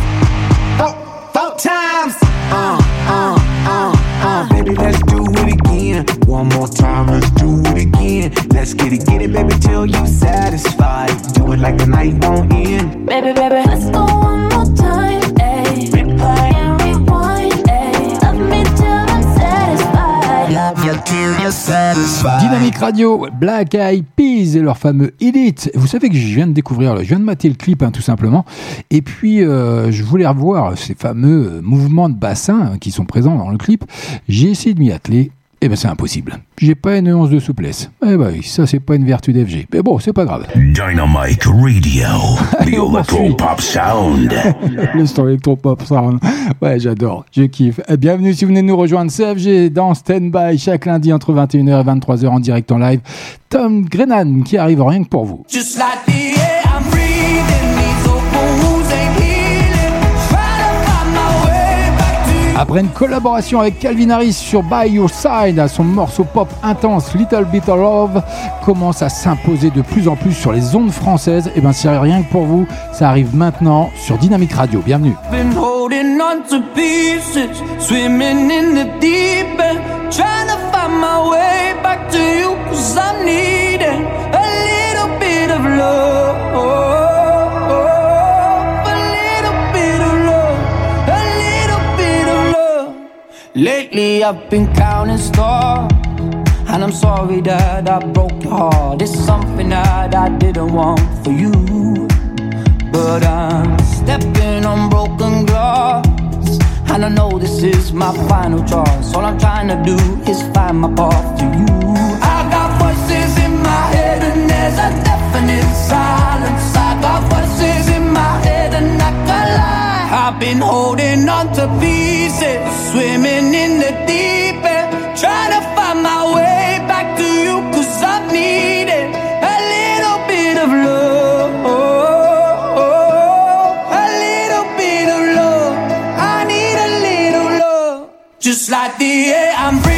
Radio, Black Eyed Peas et leur fameux Elite. Vous savez que je viens de découvrir, je viens de mater le clip hein, tout simplement. Et puis euh, je voulais revoir ces fameux mouvements de bassin hein, qui sont présents dans le clip. J'ai essayé de m'y atteler. Eh ben c'est impossible. J'ai pas une once de souplesse. Eh ben oui, ça c'est pas une vertu d'FG. Mais bon, c'est pas grave. Dynamite Radio, the electro pop sound. le son électropop sound. Ouais, j'adore, je kiffe. Eh, Bienvenue si vous venez de nous rejoindre, CFG dans Standby chaque lundi entre 21h et 23h en direct en live. Tom Grennan qui arrive rien que pour vous. Just like the air I'm Après une collaboration avec Calvin Harris sur By Your Side, son morceau pop intense Little Bit of Love commence à s'imposer de plus en plus sur les ondes françaises. Et ben c'est rien que pour vous, ça arrive maintenant sur Dynamique Radio. Bienvenue. Lately I've been counting stars, and I'm sorry that I broke your heart. It's something that I didn't want for you. But I'm stepping on broken glass. And I know this is my final choice. All I'm trying to do is find my path to you. I got voices in my head, and there's a definite silence. I've been holding on to pieces, swimming in the deep end, trying to find my way back to you, cause I'm needing a little bit of love. A little bit of love. I need a little love. Just like the air I'm breathing,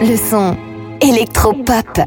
le son électropop.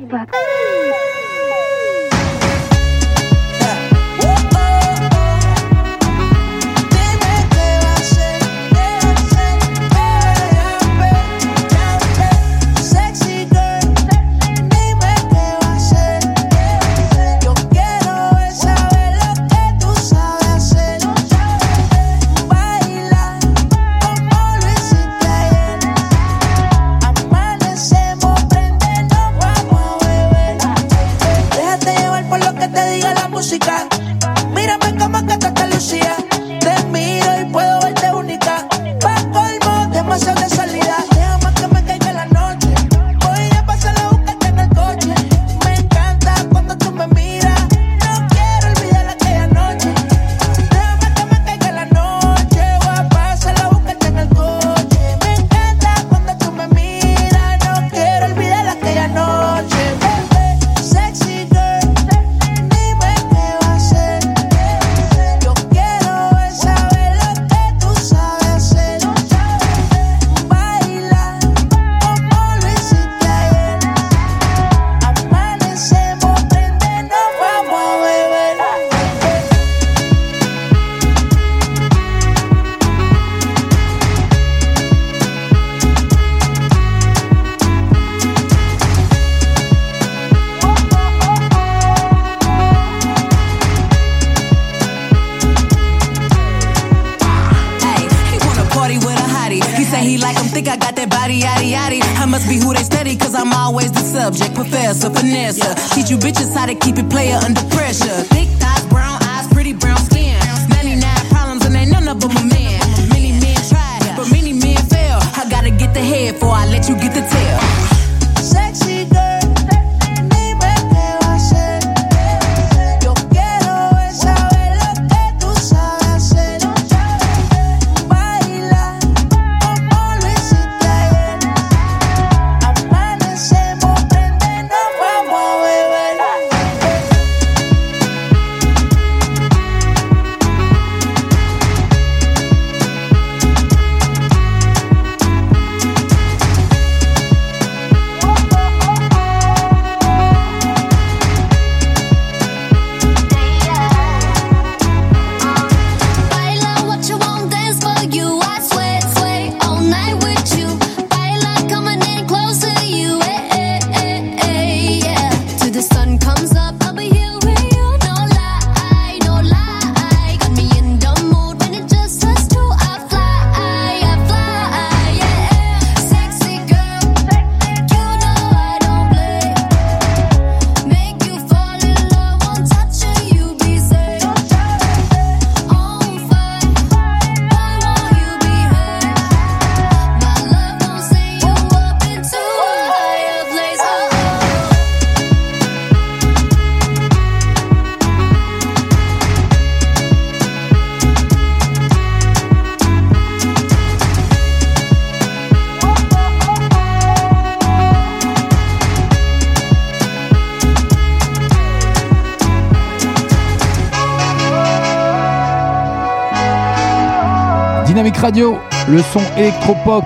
Radio, le son électropop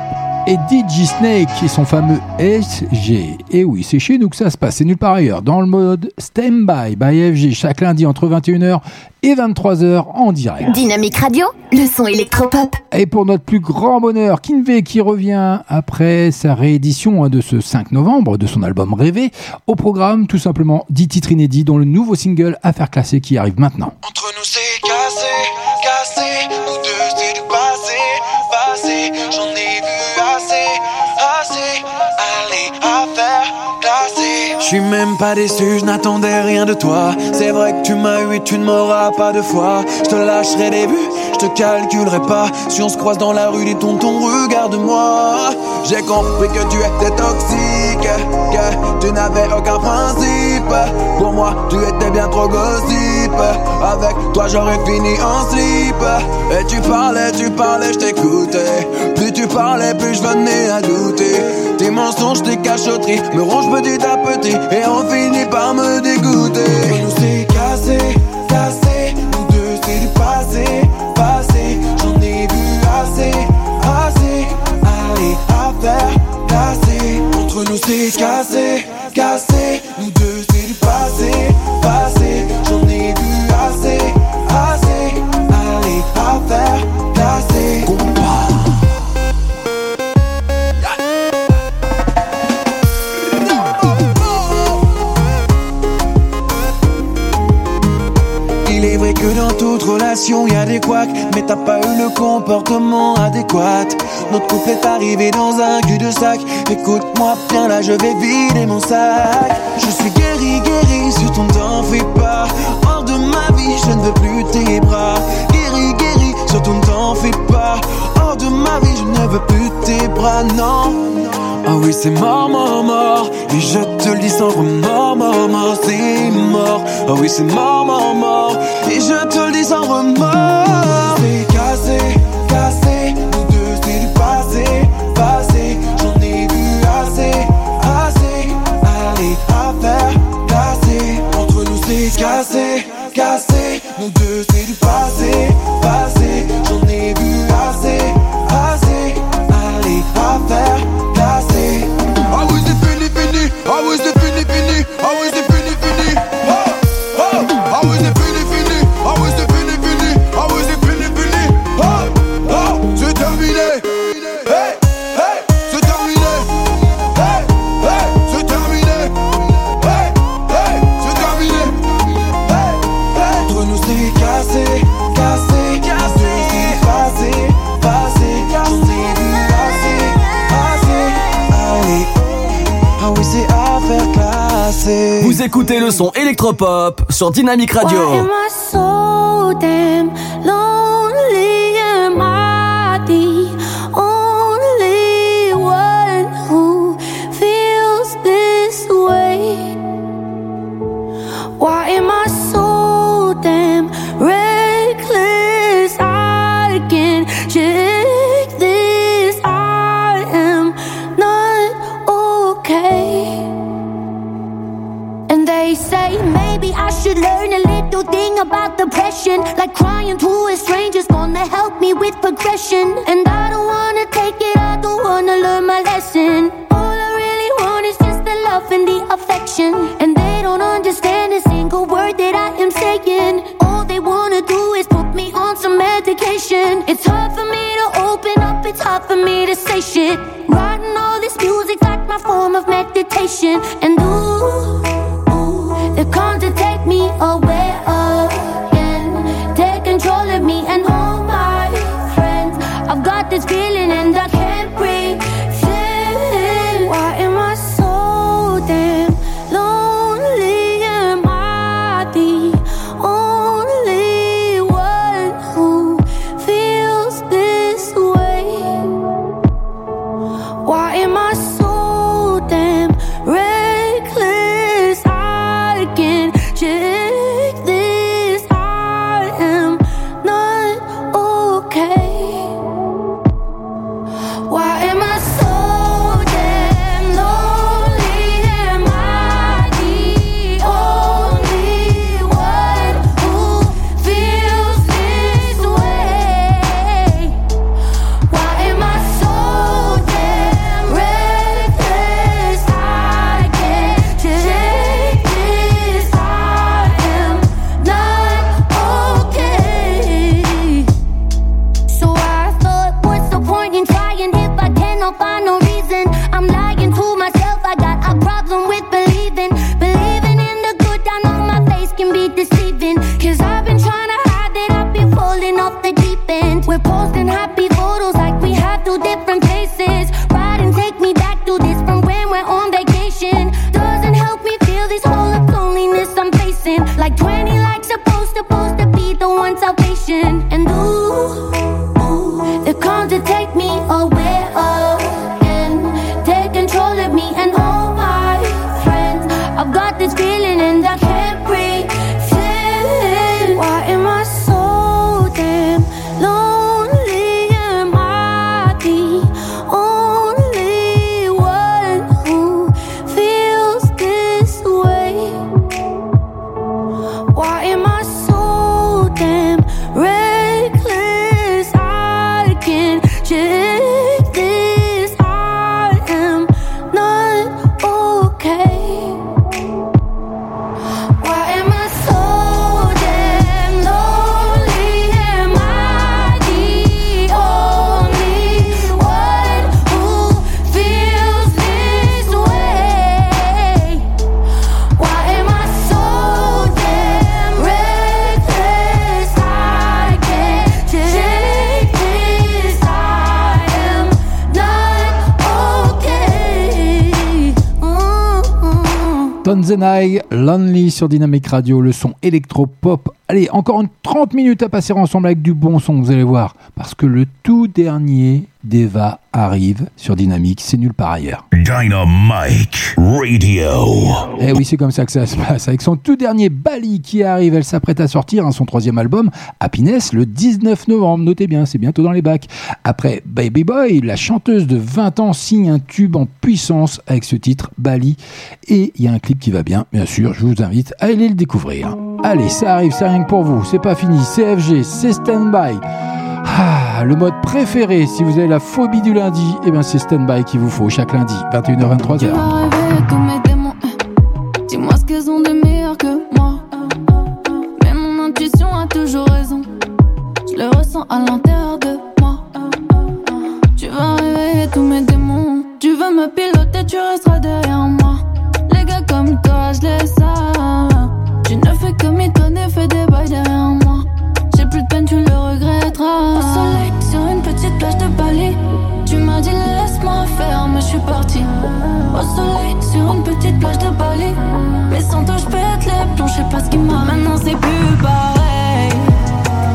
et DJ Snake et son fameux SG. Et oui, c'est chez nous que ça se passe, c'est nulle part ailleurs. Dans le mode Standby by FG, chaque lundi entre 21h et 23h en direct. Dynamique Radio, le son électropop. Et pour notre plus grand bonheur, Kinvey qui revient après sa réédition hein, de ce 5 novembre de son album Rêvé, au programme tout simplement 10 titres inédits dont le nouveau single Affaire classée qui arrive maintenant. Entre nous c'est suis même pas déçu, je n'attendais rien de toi. C'est vrai que tu m'as eu tu ne m'auras pas de fois. Je te lâcherai des buts, je te calculerai pas. Si on se croise dans la rue, dis tonton, regarde-moi. J'ai compris que tu étais toxique, que tu n'avais aucun principe. Pour moi, tu étais bien trop gossip. Avec toi, j'aurais fini en slip. Et tu parlais, tu parlais, je t'écoutais. Plus tu parlais, plus je venais à douter. Tes mensonges, tes cachotteries me rongent petit à petit. Et on finit par me dégoûter. Nous c'est cassé, cassé, nous deux c'est du passé, passé, j'en ai vu assez, assez, allez, affaire classée. Entre nous c'est cassé, cassé, nous deux c'est du passé, passé, j'en ai vu assez, assez, allez, affaire toute relation, y a des couacs, mais t'as pas eu le comportement adéquat. Notre couple est arrivé dans un cul-de-sac. Écoute-moi bien, là je vais vider mon sac. Je suis guéri, guéri, surtout t'en fais pas. Hors de ma vie, je ne veux plus tes bras. Guéri, guéri, surtout ne t'en fais pas. De ma vie, je ne veux plus tes bras, non. Ah oui, c'est mort, mort, mort. Et je te le dis sans remords, mort, mort, c'est mort. Ah oui, c'est mort, mort, mort. Et je te le dis sans remords. Écoutez le son électropop sur Dynamic Radio. Sur Dynamic Radio, le son électro-pop. Allez, encore une 30 minutes à passer ensemble avec du bon son, vous allez voir. Parce que le tout dernier d'Eva arrive sur Dynamic, c'est nulle part ailleurs. Dynamic Radio. Eh oui, c'est comme ça que ça se passe. Avec son tout dernier Bali qui arrive, elle s'apprête à sortir hein, son troisième album, Happiness, le 19 novembre. Notez bien, c'est bientôt dans les bacs. Après Baby Boy, la chanteuse de 20 ans signe un tube en puissance avec ce titre, Bali. Et il y a un clip qui va bien, bien sûr. Je vous invite à aller le découvrir. Allez, ça arrive, c'est rien que pour vous. C'est pas fini. CFG, c'est Standby. Ah, le mode préféré, si vous avez la phobie du lundi, eh ben c'est Standby qu'il vous faut chaque lundi, 21h-23h. Tu vas rêver tous mes démons. eh. Dis-moi ce qu'elles ont de meilleur que moi. Mais mon intuition a toujours raison. Je le ressens à l'intérieur de moi. Tu vas réveiller tous mes démons. Tu veux me piloter, tu resteras derrière moi. Les gars comme toi, je les ça. Tu ne fais que m'étonner, fais des bails derrière moi. Mais sans toi, je pète les plombs, je sais pas ce qui m'a. Maintenant, c'est plus pareil.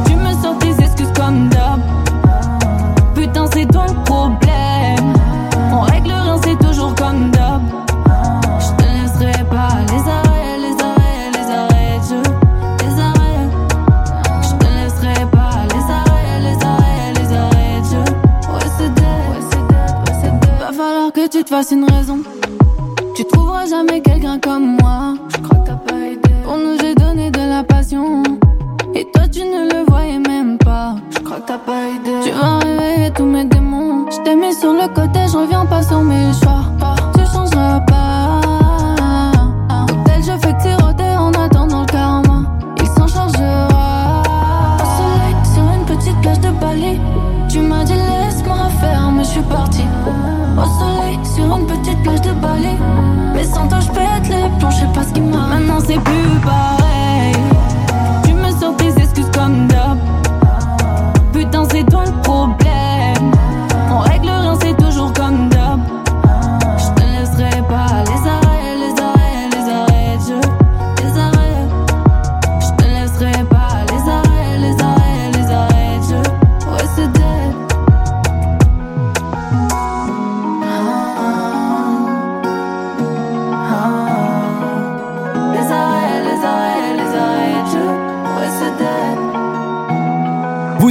Tu me sors tes excuses comme d'hab. Putain, c'est toi problème. On règle rien, c'est toujours comme d'hab. Je te laisserai pas les arrêts, les arrêts, les arrêts de jeu. Les arrêts. Je te laisserai pas les arrêts, les arrêts, les arrêts de jeu. Ouais, c'est dead, ouais, c'est dead, ouais, c'est dead. Va falloir que tu te fasses une raison. Tu trouveras jamais quelqu'un comme moi. Je crois que t'as pas idée. Pour nous, j'ai donné de la passion. Et toi, tu ne le voyais même pas. Je crois que t'as pas idée. Tu vas réveiller tous mes démons. Je t'ai mis sur le côté, je reviens pas sur mes choix. Tu changeras pas. Cocktail, je fais que siroter en attendant le karma. Il s'en chargera. Au soleil, sur une petite plage de Bali. Tu m'as dit laisse-moi faire, mais je suis parti. Au soleil, sur une petite plage de Toi, je pète les plombs, je sais pas ce qui m'a. Maintenant, c'est plus pareil.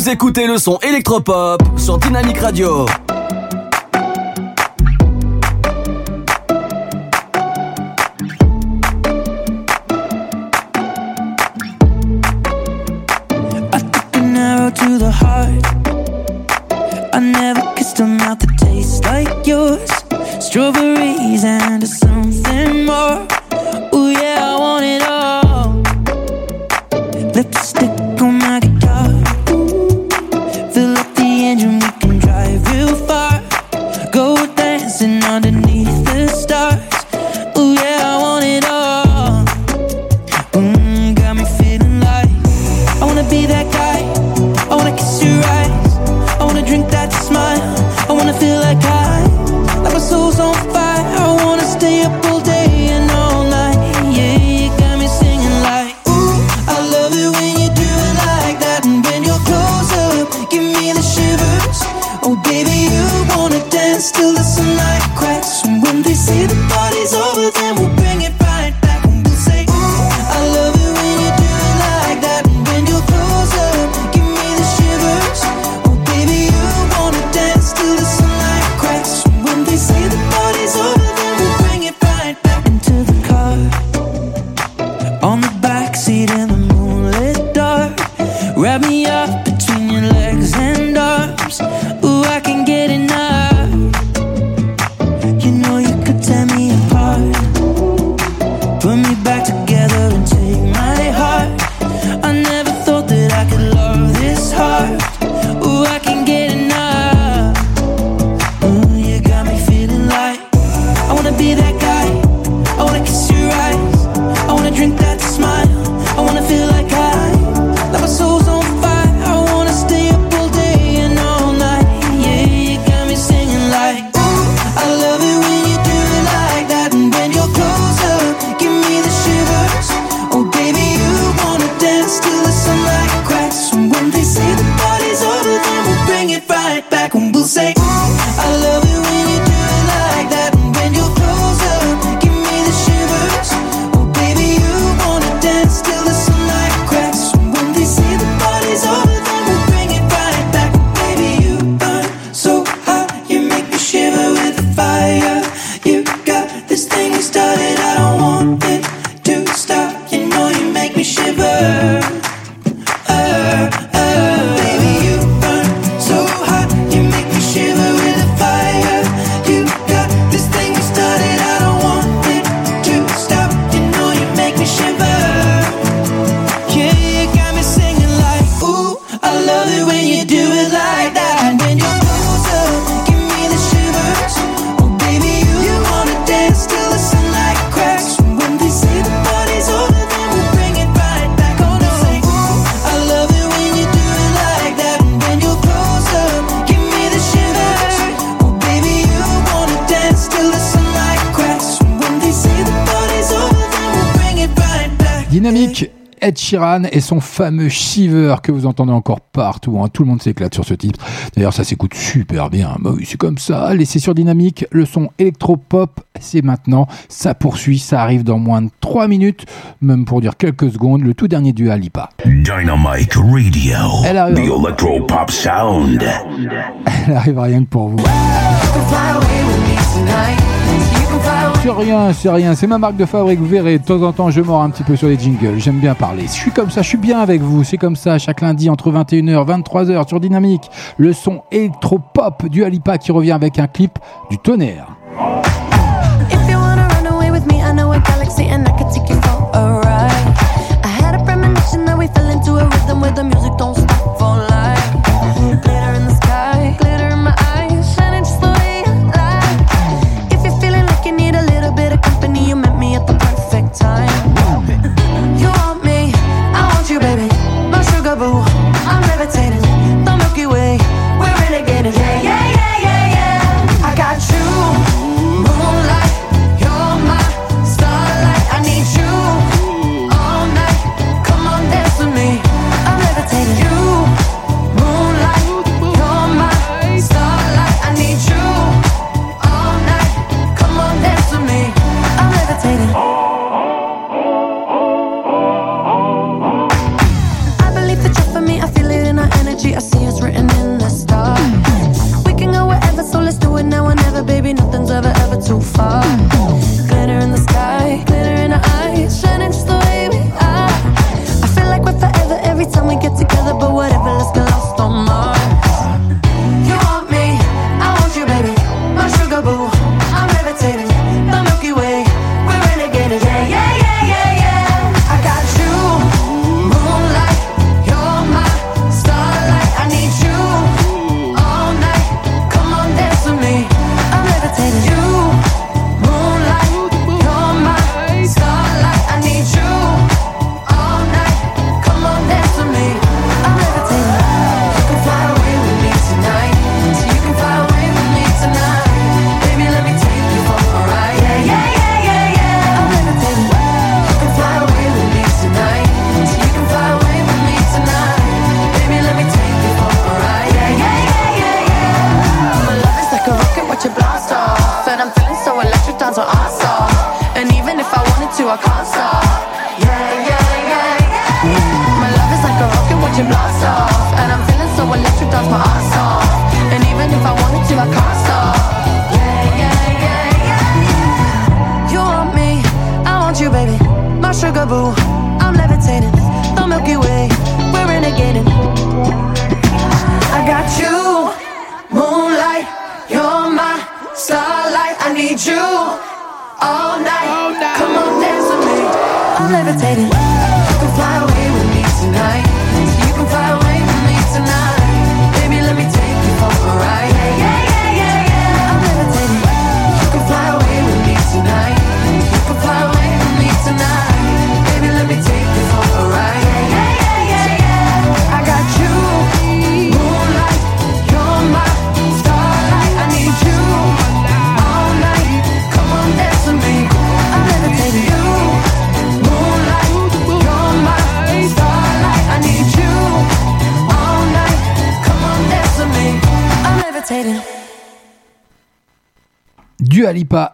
Écoutez le son électropop sur Dynamic Radio. et son fameux Shiver que vous entendez encore partout. Hein. Tout le monde s'éclate sur ce titre. D'ailleurs, ça s'écoute super bien. Bah c'est comme ça. Laissez sur dynamique, le son électropop, c'est maintenant. Ça poursuit, ça arrive dans moins de 3 minutes, même pour dire quelques secondes, le tout dernier du Alipa. Dynamite Radio, Elle arrive... the electropop sound. Elle arrive rien que pour vous. C'est rien, c'est rien. C'est ma marque de fabrique. Vous verrez, de temps en temps, je mords un petit peu sur les jingles. J'aime bien parler. Je suis comme ça, je suis bien avec vous. C'est comme ça, chaque lundi entre 21h, 23h sur Dynamique. Le son électro-pop du Alipa qui revient avec un clip du tonnerre.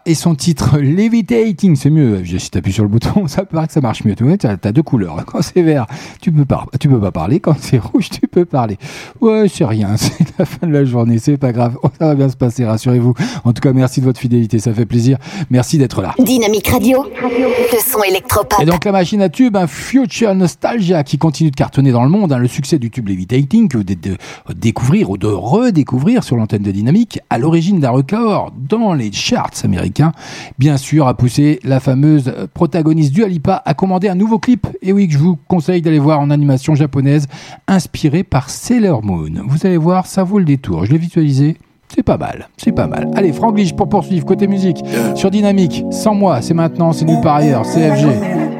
Et son titre Levitating, c'est mieux. Je- Si t'appuies sur le bouton, ça paraît que ça marche mieux. Tu vois, t'as deux couleurs. Quand c'est vert, tu peux pas, tu peux pas parler. Quand c'est rouge, tu peux parler. Ouais, c'est rien. la fin de la journée. C'est pas grave. Oh, ça va bien se passer. Rassurez-vous. En tout cas, merci de votre fidélité. Ça fait plaisir. Merci d'être là. Dynamique Radio, le son électropop. Et donc la machine à tube, un Future Nostalgia qui continue de cartonner dans le monde, hein, le succès du tube Levitating que vous de, de découvrir ou de redécouvrir sur l'antenne de Dynamique, à l'origine d'un record dans les charts américains, bien sûr a poussé la fameuse protagoniste Dua Lipa à commander un nouveau clip, et oui que je vous conseille d'aller voir en animation japonaise, inspiré par Sailor Moon. Vous allez voir, ça vaut le détour, je l'ai visualisé. C'est pas mal, c'est pas mal. Allez, Franglish pour poursuivre côté musique sur Dynamique. Sans moi, c'est maintenant, c'est nulle part ailleurs. CFG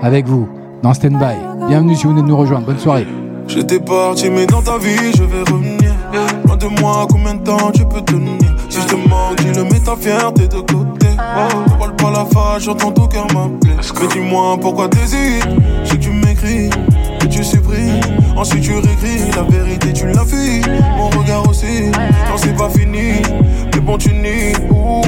avec vous dans Standby. Bienvenue si vous venez de nous rejoindre. Bonne soirée. J'étais parti, mais dans ta vie, je vais revenir. Loin de moi, combien de temps tu peux tenir? Si je te manque, dis-le, mets ta fierté de côté. Oh, ne parle pas la face, j'entends ton cœur m'appeler. Mais dis-moi pourquoi t'hésites. Je sais que tu m'écris, que tu supprimes. Ensuite, tu réécris la vérité, tu l'as fui. Mon regard aussi, non, c'est pas fini. Mais bon, tu nies. ouh.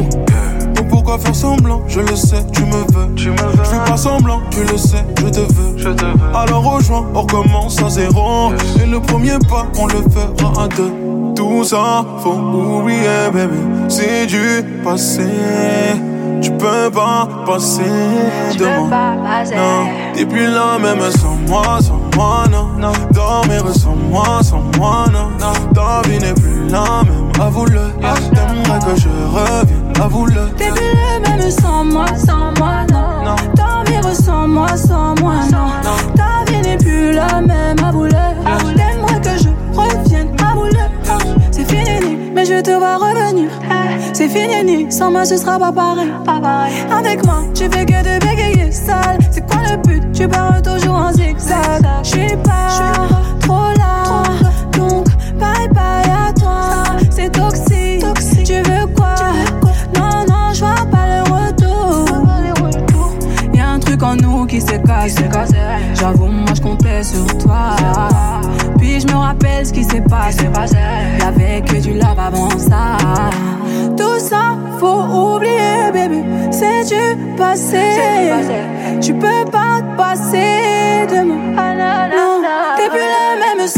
Donc pourquoi faire semblant? Je le sais, tu me veux. Tu me veux. Je fais pas semblant, tu le sais, je te veux. Je te veux. Alors rejoins, on recommence à zéro. Et le premier pas, on le fera à deux. Tout ça, faut oublier, baby. C'est du passé. Tu peux pas passer demain. Non, t'es plus là même sans moi, sans moi, non. Dormir sans moi, sans moi, non. Ta vie n'est plus la même, avoue-le. T'aimerais que je revienne, avoue-le. T'es plus le même sans moi, sans moi, non. Dormir sans moi, sans moi, non. Ta vie n'est plus la même, avoue-le. T'aimerais que je revienne, avoue-le. C'est fini, mais je te vois revenir. C'est fini, sans moi ce sera pas pareil. Avec moi, tu fais que de bégayer C'est quoi le but? Tu pars toujours en zigzag. J'suis pas trop là, donc bye bye à toi. C'est toxique, tu veux quoi? Non, non, je vois pas le retour. Y'a un truc en nous qui s'est cassé. J'avoue, moi je comptais sur toi. Je me rappelle ce qui s'est passé. Y'avait que du love avant ça. Tout ça, faut oublier, baby. C'est du passé. Tu peux pas te passer de moi. T'es plus la même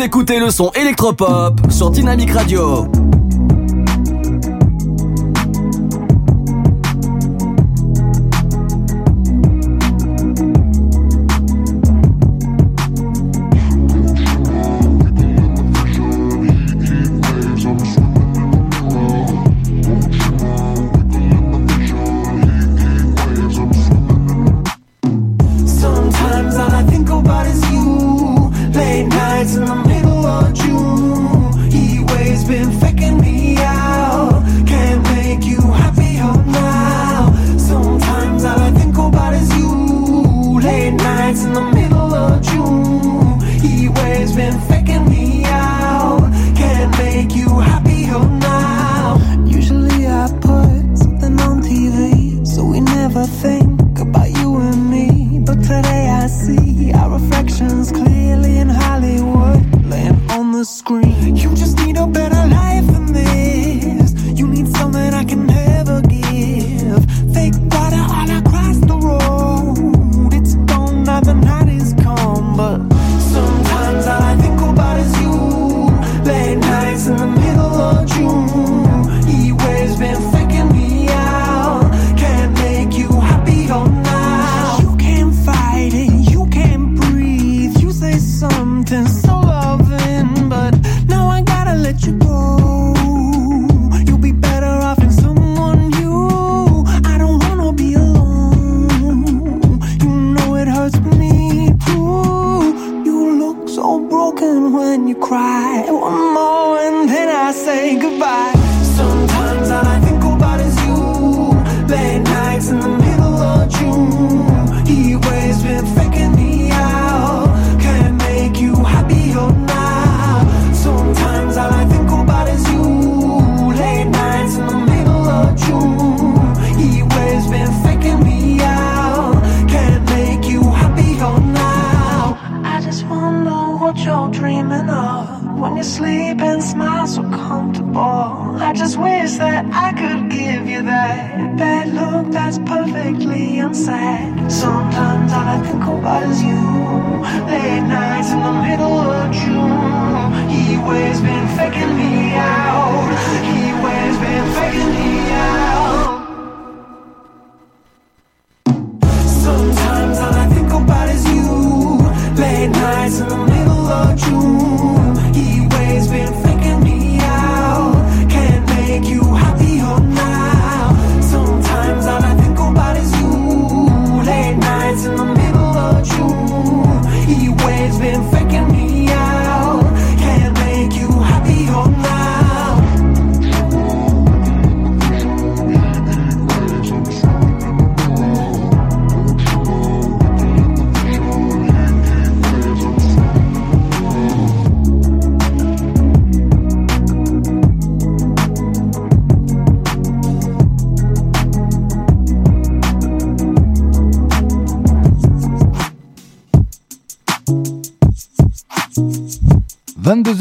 Écoutez le son électropop sur Dynamique Radio.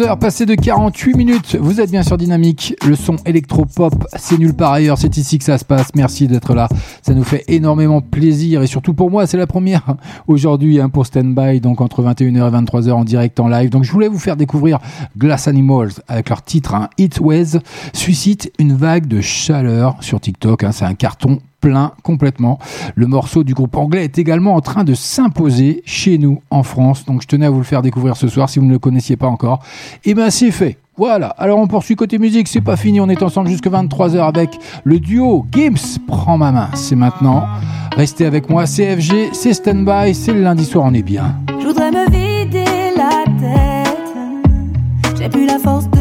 heure passée de 48 minutes. Vous êtes bien sur Dynamique. Le son électropop, c'est nulle part ailleurs. C'est ici que ça se passe. Merci d'être là. Ça nous fait énormément plaisir. Et surtout pour moi, c'est la première aujourd'hui hein, pour Stand By. Donc entre 21h et 23h en direct, en live. Donc je voulais vous faire découvrir Glass Animals avec leur titre hein, It Suscite une vague de chaleur sur TikTok. Hein, c'est un carton plein complètement. Le morceau du groupe anglais est également en train de s'imposer chez nous en France. Donc je tenais à vous le faire découvrir ce soir si vous ne le connaissiez pas encore. Et ben c'est fait. Voilà, alors on poursuit côté musique, c'est pas fini, on est ensemble jusque 23h avec le duo Games Prends ma main, c'est maintenant. Restez avec moi, CFG. c'est FG, c'est Standby, c'est le lundi soir, on est bien. Je voudrais me vider la tête, j'ai plus la force de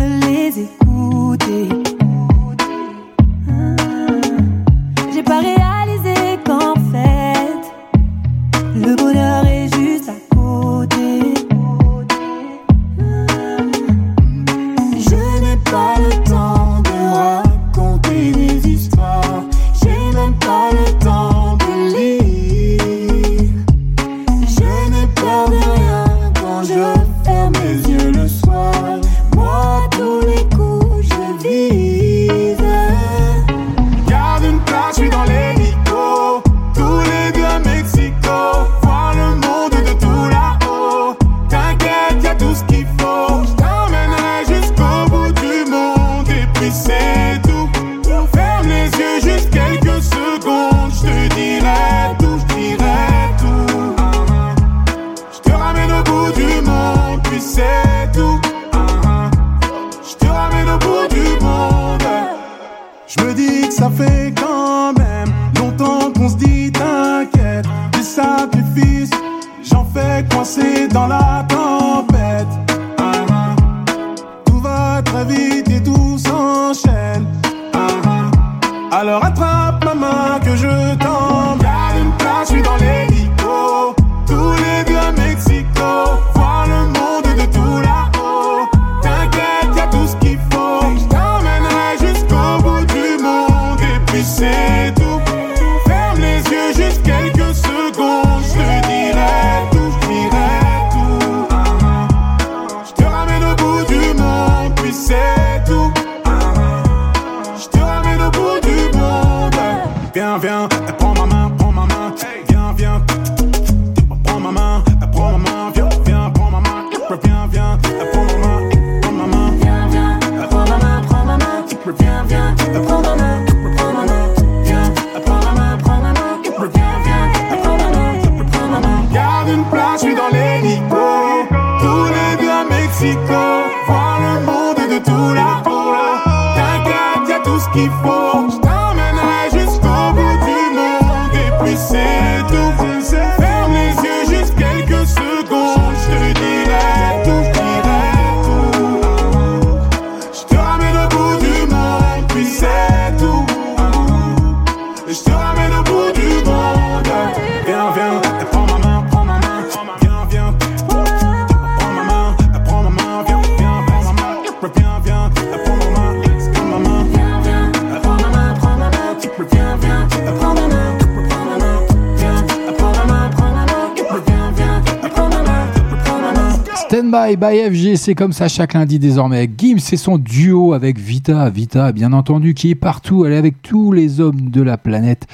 Bye FG, c'est comme ça chaque lundi désormais. Gims c'est son duo avec Vita. Vita, bien entendu, qui est partout. Elle est avec tous les hommes de la planète.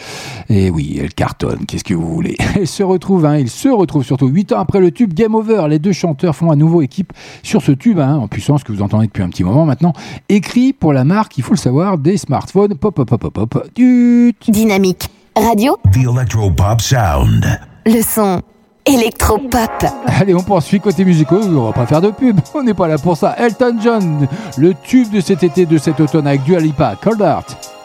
Et oui, elle cartonne, qu'est-ce que vous voulez? Elle se retrouve, hein, ils se retrouvent surtout. 8 ans après le tube Game Over, les deux chanteurs font à nouveau équipe sur ce tube, hein, en puissance que vous entendez depuis un petit moment maintenant. Écrit pour la marque, il faut le savoir, des smartphones. Pop, pop, pop, pop, pop. Du... Dynamique. Radio. Le son électropop. Allez, on poursuit côté musicaux, on va pas faire de pub, on n'est pas là pour ça. Elton John, le tube de cet été, de cet automne avec du Alipa, Cold Heart.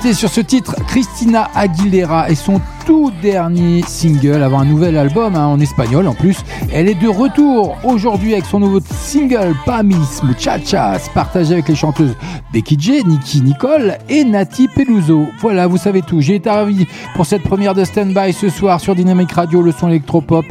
Sur ce titre, Christina Aguilera et son tout dernier single, avant un nouvel album hein, en espagnol en plus. Elle est de retour aujourd'hui avec son nouveau single Pamis Muchachas, partagé avec les chanteuses Becky J, Nikki Nicole et Nati Peluso. Voilà, vous savez tout. J'ai été ravi pour cette première de Standby ce soir sur Dynamic Radio, le son électropop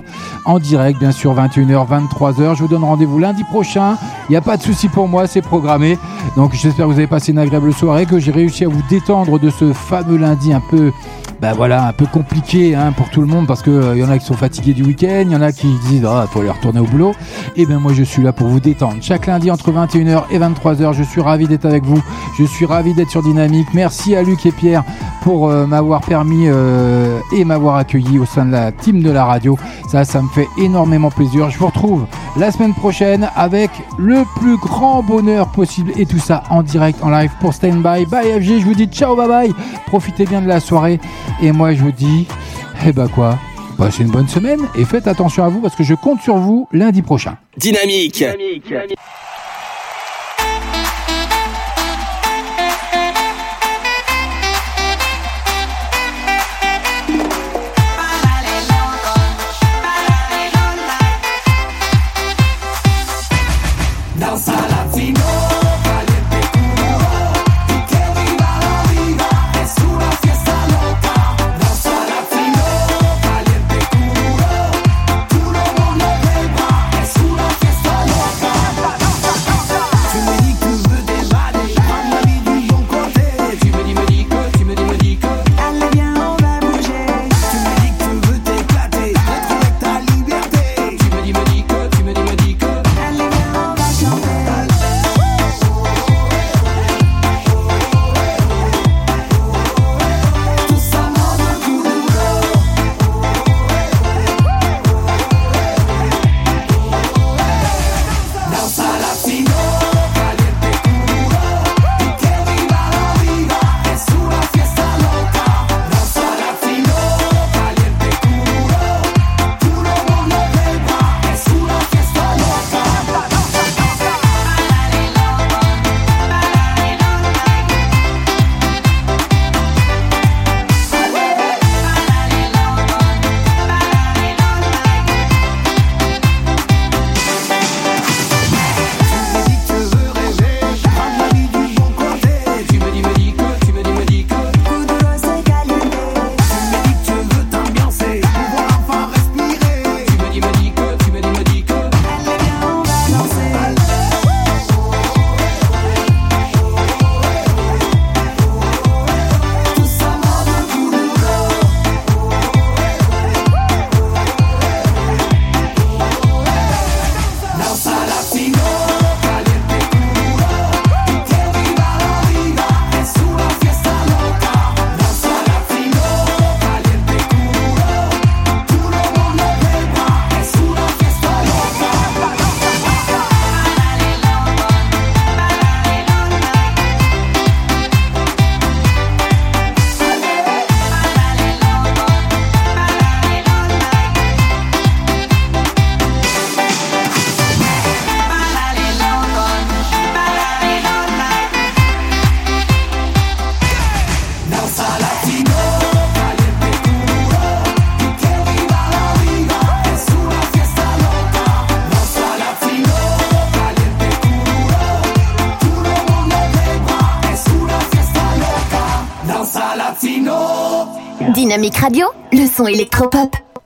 en direct, bien sûr, 21h, 23h. Je vous donne rendez-vous lundi prochain. Il n'y a pas de souci pour moi, c'est programmé. Donc j'espère que vous avez passé une agréable soirée, que j'ai réussi à vous détendre de ce fameux lundi un peu bah voilà, un peu compliqué hein, pour tout le monde parce que euh, y en a qui sont fatigués du week-end, il y en a qui disent ah faut aller retourner au boulot. Et bien moi je suis là pour vous détendre. Chaque lundi entre 21h et 23h, je suis ravi d'être avec vous. Je suis ravi d'être sur Dynamique. Merci à Luc et Pierre pour euh, m'avoir permis euh, et m'avoir accueilli au sein de la team de la radio. Ça, ça me fait énormément plaisir. Je vous retrouve la semaine prochaine avec le plus grand bonheur possible et tout ça en direct, en live pour Stand By. Bye FG, je vous dis ciao, bye bye. Profitez bien de la soirée. Et moi, je vous dis, eh ben quoi? Passez une bonne semaine et faites attention à vous parce que je compte sur vous lundi prochain. Dynamique. Danza